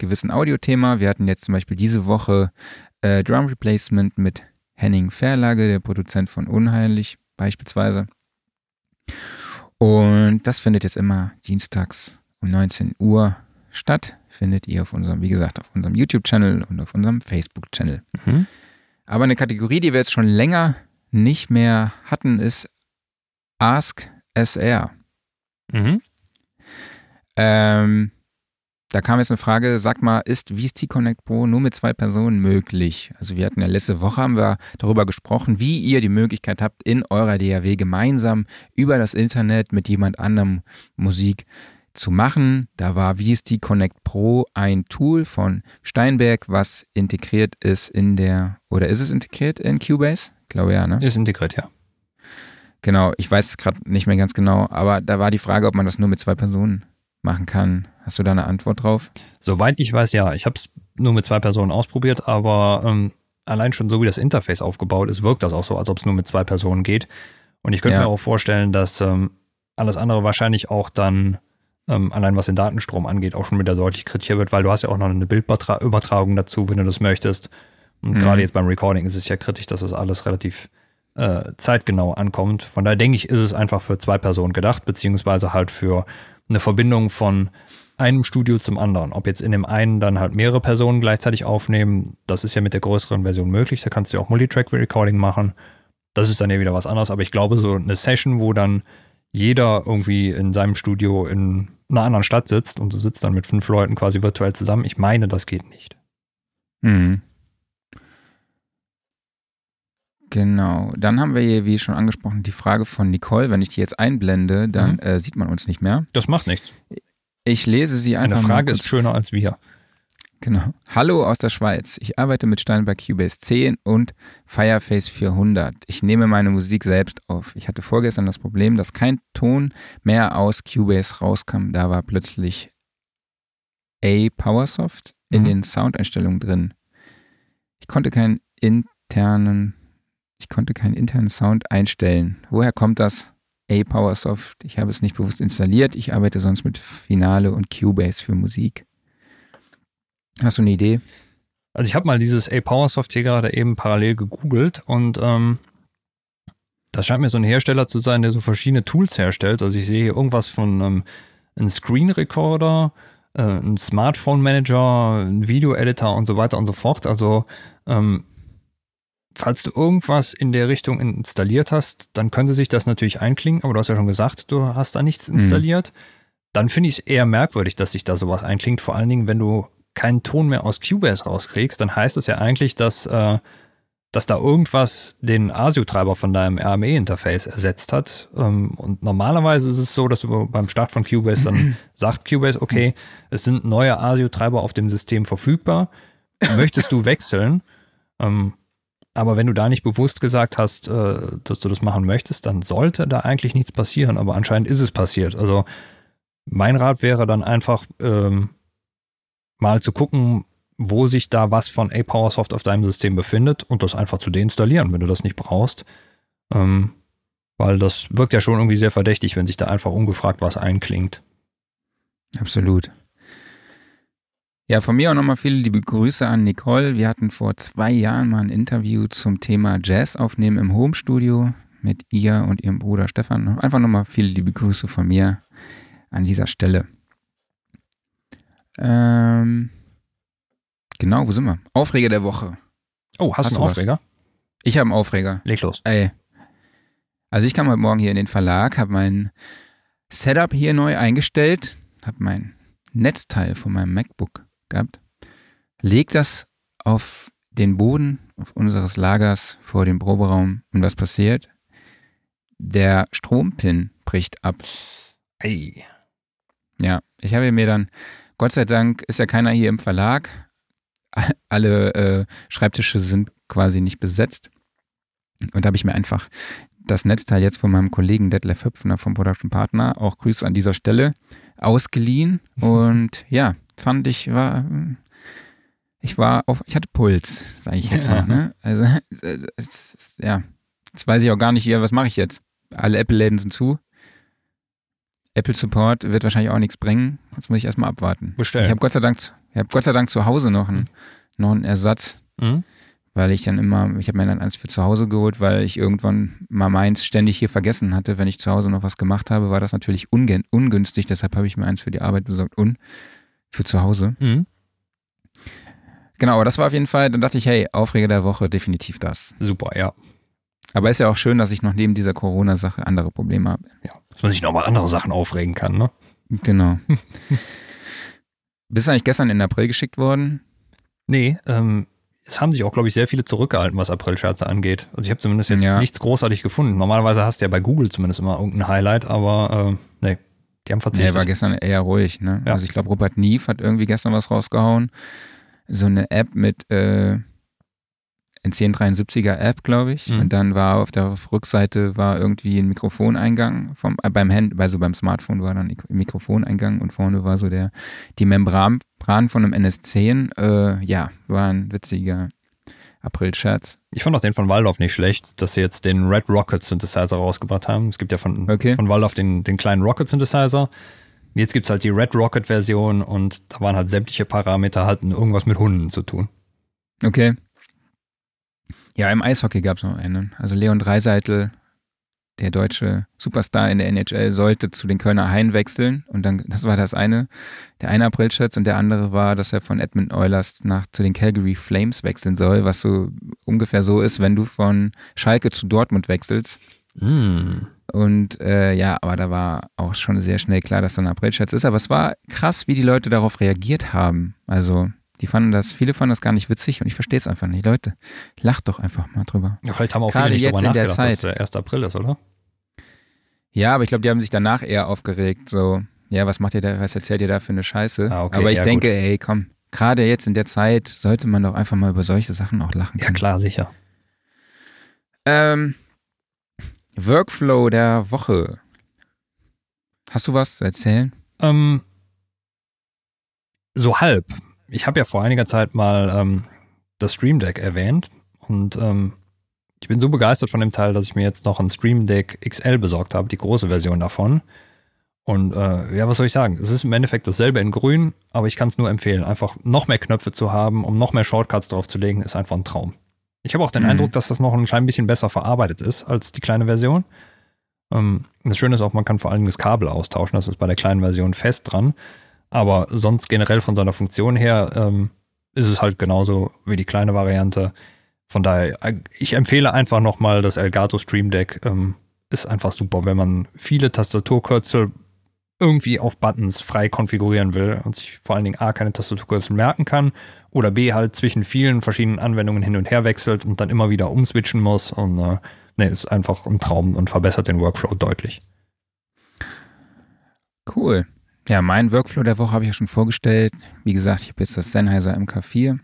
gewissen Audiothema. Wir hatten jetzt zum Beispiel diese Woche äh, Drum Replacement mit Henning Verlage, der Produzent von Unheimlich beispielsweise. Und das findet jetzt immer dienstags um 19 Uhr statt. Findet ihr auf unserem, wie gesagt, auf unserem YouTube-Channel und auf unserem Facebook-Channel. Mhm. Aber eine Kategorie, die wir jetzt schon länger nicht mehr hatten, ist Ask SR. Mhm. Ähm, da kam jetzt eine Frage, sag mal, ist VST Connect Pro nur mit zwei Personen möglich? Also wir hatten ja letzte Woche haben wir darüber gesprochen, wie ihr die Möglichkeit habt, in eurer DAW gemeinsam über das Internet mit jemand anderem Musik zu machen. Da war VST Connect Pro ein Tool von Steinberg, was integriert ist in der, oder ist es integriert in Cubase? Ich glaube ja, ne? Ist integriert, ja. Genau, ich weiß es gerade nicht mehr ganz genau, aber da war die Frage, ob man das nur mit zwei Personen machen kann. Hast du da eine Antwort drauf? Soweit ich weiß, ja. Ich habe es nur mit zwei Personen ausprobiert, aber ähm, allein schon so wie das Interface aufgebaut ist, wirkt das auch so, als ob es nur mit zwei Personen geht. Und ich könnte Ja. mir auch vorstellen, dass ähm, alles andere wahrscheinlich auch dann, ähm, allein was den Datenstrom angeht, auch schon wieder deutlich kritischer wird, weil du hast ja auch noch eine Bildübertragung dazu, wenn du das möchtest. Und Mhm. gerade jetzt beim Recording ist es ja kritisch, dass das alles relativ äh, zeitgenau ankommt. Von daher denke ich, ist es einfach für zwei Personen gedacht, beziehungsweise halt für eine Verbindung von einem Studio zum anderen. Ob jetzt in dem einen dann halt mehrere Personen gleichzeitig aufnehmen, das ist ja mit der größeren Version möglich. Da kannst du ja auch Multitrack-Recording machen. Das ist dann ja wieder was anderes. Aber ich glaube, so eine Session, wo dann jeder irgendwie in seinem Studio in einer anderen Stadt sitzt und du sitzt dann mit fünf Leuten quasi virtuell zusammen, ich meine, das geht nicht. Mhm. Genau. Dann haben wir hier, wie schon angesprochen, die Frage von Nicole. Wenn ich die jetzt einblende, dann Mhm. äh, sieht man uns nicht mehr. Das macht nichts. Ich lese sie einfach Eine Frage ist schöner als wir. Genau. Hallo aus der Schweiz. Ich arbeite mit Steinberg Cubase 10 und Fireface 400. Ich nehme meine Musik selbst auf. Ich hatte vorgestern das Problem, dass kein Ton mehr aus Cubase rauskam. Da war plötzlich A Powersoft in Mhm. den Soundeinstellungen drin. Ich konnte keinen internen, ich konnte keinen internen Sound einstellen. Woher kommt das? A-PowerSoft. Ich habe es nicht bewusst installiert. Ich arbeite sonst mit Finale und Cubase für Musik. Hast du eine Idee? Also ich habe mal dieses A-PowerSoft hier gerade eben parallel gegoogelt und ähm, das scheint mir so ein Hersteller zu sein, der so verschiedene Tools herstellt. Also ich sehe hier irgendwas von ähm, einem Screen Recorder, äh, ein Smartphone Manager, ein Video Editor und so weiter und so fort. Also ähm, falls du irgendwas in der Richtung installiert hast, dann könnte sich das natürlich einklingen, aber du hast ja schon gesagt, du hast da nichts mhm. installiert. Mhm. Dann finde ich es eher merkwürdig, dass sich da sowas einklingt, vor allen Dingen, wenn du keinen Ton mehr aus Cubase rauskriegst, dann heißt es ja eigentlich, dass äh, dass da irgendwas den ASIO-Treiber von deinem RME-Interface ersetzt hat. Ähm, und normalerweise ist es so, dass du beim Start von Cubase dann sagt Cubase, okay, es sind neue ASIO-Treiber auf dem System verfügbar. Möchtest du wechseln? Ähm, aber wenn du da nicht bewusst gesagt hast, äh, dass du das machen möchtest, dann sollte da eigentlich nichts passieren. Aber anscheinend ist es passiert. Also mein Rat wäre dann einfach ähm, mal zu gucken, wo sich da was von A-PowerSoft auf deinem System befindet und das einfach zu deinstallieren, wenn du das nicht brauchst. Ähm, weil das wirkt ja schon irgendwie sehr verdächtig, wenn sich da einfach ungefragt was einklingt. Absolut. Ja, von mir auch nochmal viele liebe Grüße an Nicole. Wir hatten vor zwei Jahren mal ein Interview zum Thema Jazz aufnehmen im Homestudio mit ihr und ihrem Bruder Stefan. Einfach nochmal viele liebe Grüße von mir an dieser Stelle. Ähm, Genau, wo sind wir? Aufreger der Woche. Oh, hast, hast du einen Aufreger? Was? Ich habe einen Aufreger. Leg los. Ey. Also ich kam heute Morgen hier in den Verlag, habe mein Setup hier neu eingestellt, habe mein Netzteil von meinem MacBook gehabt, leg das auf den Boden unseres Lagers vor dem Proberaum und was passiert? Der Strompin bricht ab. Ey. Ja, ich habe mir dann, Gott sei Dank ist ja keiner hier im Verlag, alle äh, Schreibtische sind quasi nicht besetzt. Und da habe ich mir einfach das Netzteil jetzt von meinem Kollegen Detlef Hüpfner vom Production Partner, auch Grüße an dieser Stelle, ausgeliehen. Und ja, fand ich, war, ich war auf, ich hatte Puls, sage ich jetzt mal. Ne? Also, es, ja, jetzt weiß ich auch gar nicht, ja, was mache ich jetzt? Alle Apple-Läden sind zu. Apple Support wird wahrscheinlich auch nichts bringen. Jetzt muss ich erstmal abwarten. Bestellen. Ich habe Gott sei Dank ich habe Gott sei Dank zu Hause noch einen, noch einen Ersatz, mhm. weil ich dann immer, ich habe mir dann eins für zu Hause geholt, weil ich irgendwann mal meins ständig hier vergessen hatte. Wenn ich zu Hause noch was gemacht habe, war das natürlich ungünstig. Deshalb habe ich mir eins für die Arbeit besorgt und für zu Hause. Mhm. Genau, aber das war auf jeden Fall, dann dachte ich, hey, Aufreger der Woche, definitiv das. Super, ja. Aber ist ja auch schön, dass ich noch neben dieser Corona-Sache andere Probleme habe. Ja, dass man sich noch mal andere Sachen aufregen kann, ne? Genau. Bist du eigentlich gestern in April geschickt worden? Nee, ähm, es haben sich auch, glaube ich, sehr viele zurückgehalten, was April-Scherze angeht. Also ich habe zumindest jetzt ja. nichts großartig gefunden. Normalerweise hast du ja bei Google zumindest immer irgendein Highlight, aber äh, die haben verzichtet. Nee, war gestern eher ruhig. Ne? Ja. Also ich glaube, Robert Nief hat irgendwie gestern was rausgehauen. So eine App mit äh, ein 1073er App, glaube ich. Mhm. Und dann war auf der Rückseite war irgendwie ein Mikrofoneingang vom äh, beim Hand, also beim Smartphone war dann ein Mikrofoneingang und vorne war so der die Membran von einem NS10. Äh, ja, war ein witziger April-Scherz. Ich fand auch den von Waldorf nicht schlecht, dass sie jetzt den Red Rocket Synthesizer rausgebracht haben. Es gibt ja von, okay. von Waldorf den, den kleinen Rocket Synthesizer. Jetzt gibt es halt die Red Rocket Version und da waren halt sämtliche Parameter hatten irgendwas mit Hunden zu tun. Okay. Ja, im Eishockey gab es noch einen. Also Leon Dreiseitel, der deutsche Superstar in der NHL, sollte zu den Kölner Haien wechseln. Und dann, das war das eine, der eine Aprilscherz und der andere war, dass er von Edmund Oilers nach zu den Calgary Flames wechseln soll, was so ungefähr so ist, wenn du von Schalke zu Dortmund wechselst. Mm. Und äh, ja, aber da war auch schon sehr schnell klar, dass dann Aprilscherz ist. Aber es war krass, wie die Leute darauf reagiert haben. Also die fanden das, viele fanden das gar nicht witzig und ich verstehe es einfach nicht. Leute, lacht doch einfach mal drüber. Ja, vielleicht haben auch Gerade viele nicht drüber nachgedacht, dass der 1. April ist, oder? Ja, aber ich glaube, die haben sich danach eher aufgeregt. So, ja, was macht ihr da, was erzählt ihr da für eine Scheiße? Ah, okay, aber ich ja, denke, gut. ey, komm, gerade jetzt in der Zeit sollte man doch einfach mal über solche Sachen auch lachen können. Ja, klar, sicher. Ähm, Workflow der Woche. Hast du was zu erzählen? Ähm, so halb ich habe ja vor einiger Zeit mal ähm, das Stream Deck erwähnt und ähm, ich bin so begeistert von dem Teil, dass ich mir jetzt noch ein Stream Deck XL besorgt habe, die große Version davon. Und äh, ja, was soll ich sagen? Es ist im Endeffekt dasselbe in grün, aber ich kann es nur empfehlen. Einfach noch mehr Knöpfe zu haben, um noch mehr Shortcuts drauf zu legen, ist einfach ein Traum. Ich habe auch den mhm. Eindruck, dass das noch ein klein bisschen besser verarbeitet ist als die kleine Version. Ähm, das Schöne ist auch, man kann vor allem das Kabel austauschen. Das ist bei der kleinen Version fest dran. Aber sonst generell von seiner Funktion her ähm, ist es halt genauso wie die kleine Variante. Von daher, ich empfehle einfach nochmal das Elgato Stream Deck. Ähm, ist einfach super, wenn man viele Tastaturkürzel irgendwie auf Buttons frei konfigurieren will und sich vor allen Dingen A keine Tastaturkürzel merken kann oder B halt zwischen vielen verschiedenen Anwendungen hin und her wechselt und dann immer wieder umswitchen muss. Und äh, ne, ist einfach ein Traum und verbessert den Workflow deutlich. Cool. Ja, mein Workflow der Woche habe ich ja schon vorgestellt. Wie gesagt, ich habe jetzt das Sennheiser MK4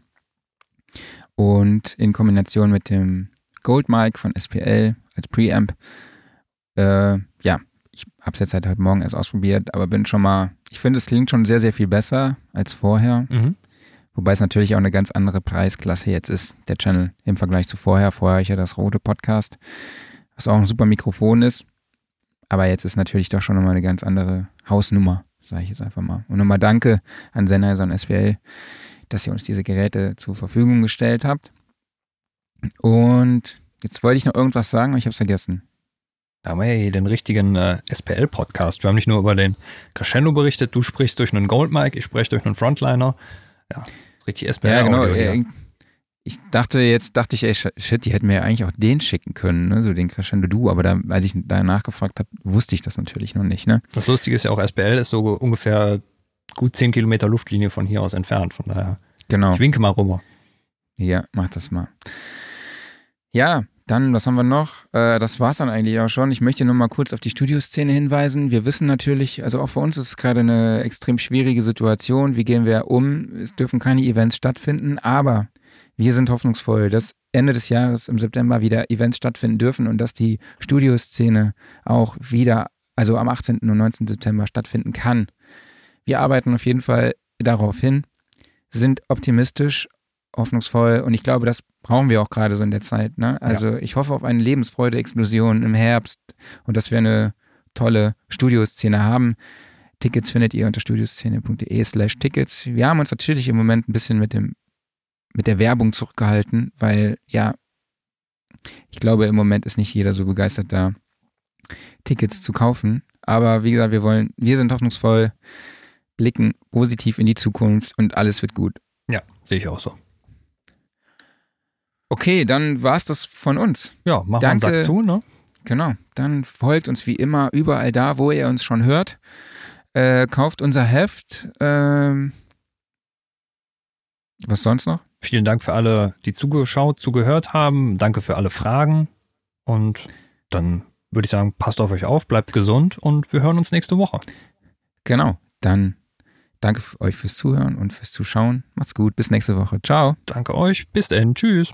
und in Kombination mit dem Gold Mic von SPL als Preamp, äh, ja, ich habe es jetzt halt heute Morgen erst ausprobiert, aber bin schon mal, ich finde, es klingt schon sehr, sehr viel besser als vorher. Mhm. Wobei es natürlich auch eine ganz andere Preisklasse jetzt ist, der Channel im Vergleich zu vorher. Vorher ich ja das rote Podcast, was auch ein super Mikrofon ist. Aber jetzt ist natürlich doch schon nochmal eine ganz andere Hausnummer, sage ich jetzt einfach mal. Und nochmal danke an Sennheiser und SPL, dass ihr uns diese Geräte zur Verfügung gestellt habt. Und jetzt wollte ich noch irgendwas sagen, aber ich habe es vergessen. Da haben wir ja hier den richtigen äh, SPL-Podcast. Wir haben nicht nur über den Crescendo berichtet, du sprichst durch einen Goldmic, ich spreche durch einen Frontliner. Ja, richtig SPL. Ja, genau. Äh, ich dachte, jetzt dachte ich, ey, shit, die hätten mir ja eigentlich auch den schicken können, ne? so den Crescendo Du, aber da, als ich da nachgefragt habe, wusste ich das natürlich noch nicht. Ne? Das Lustige ist ja auch, SPL ist so ungefähr gut 10 Kilometer Luftlinie von hier aus entfernt, von daher. Genau. Ich winke mal rüber. Ja, mach das mal. Ja, dann, was haben wir noch? Äh, das war es dann eigentlich auch schon. Ich möchte nur mal kurz auf die Studioszene hinweisen. Wir wissen natürlich, also auch für uns ist es gerade eine extrem schwierige Situation. Wie gehen wir um? Es dürfen keine Events stattfinden, aber wir sind hoffnungsvoll, dass Ende des Jahres im September wieder Events stattfinden dürfen und dass die Studioszene auch wieder, also am 18. und 19. September stattfinden kann. Wir arbeiten auf jeden Fall darauf hin sind optimistisch, hoffnungsvoll und ich glaube, das brauchen wir auch gerade so in der Zeit. Ne? Also ja. ich hoffe auf eine Lebensfreude-Explosion im Herbst und dass wir eine tolle Studioszene haben. Tickets findet ihr unter studioszene.de slash Tickets. Wir haben uns natürlich im Moment ein bisschen mit dem mit der Werbung zurückgehalten, weil ja, ich glaube, im Moment ist nicht jeder so begeistert da, Tickets zu kaufen. Aber wie gesagt, wir wollen, wir sind hoffnungsvoll blicken positiv in die Zukunft und alles wird gut. Ja, sehe ich auch so. Okay, dann war es das von uns. Ja, machen wir einen Sack zu, ne? Genau. Dann folgt uns wie immer überall da, wo ihr uns schon hört. Äh, kauft unser Heft. Ähm, was sonst noch? Vielen Dank für alle, die zugeschaut, zugehört haben. Danke für alle Fragen. Und dann würde ich sagen, passt auf euch auf, bleibt gesund und wir hören uns nächste Woche. Genau. Dann Danke euch fürs Zuhören und fürs Zuschauen. Macht's gut. Bis nächste Woche. Ciao. Danke euch. Bis dann. Tschüss.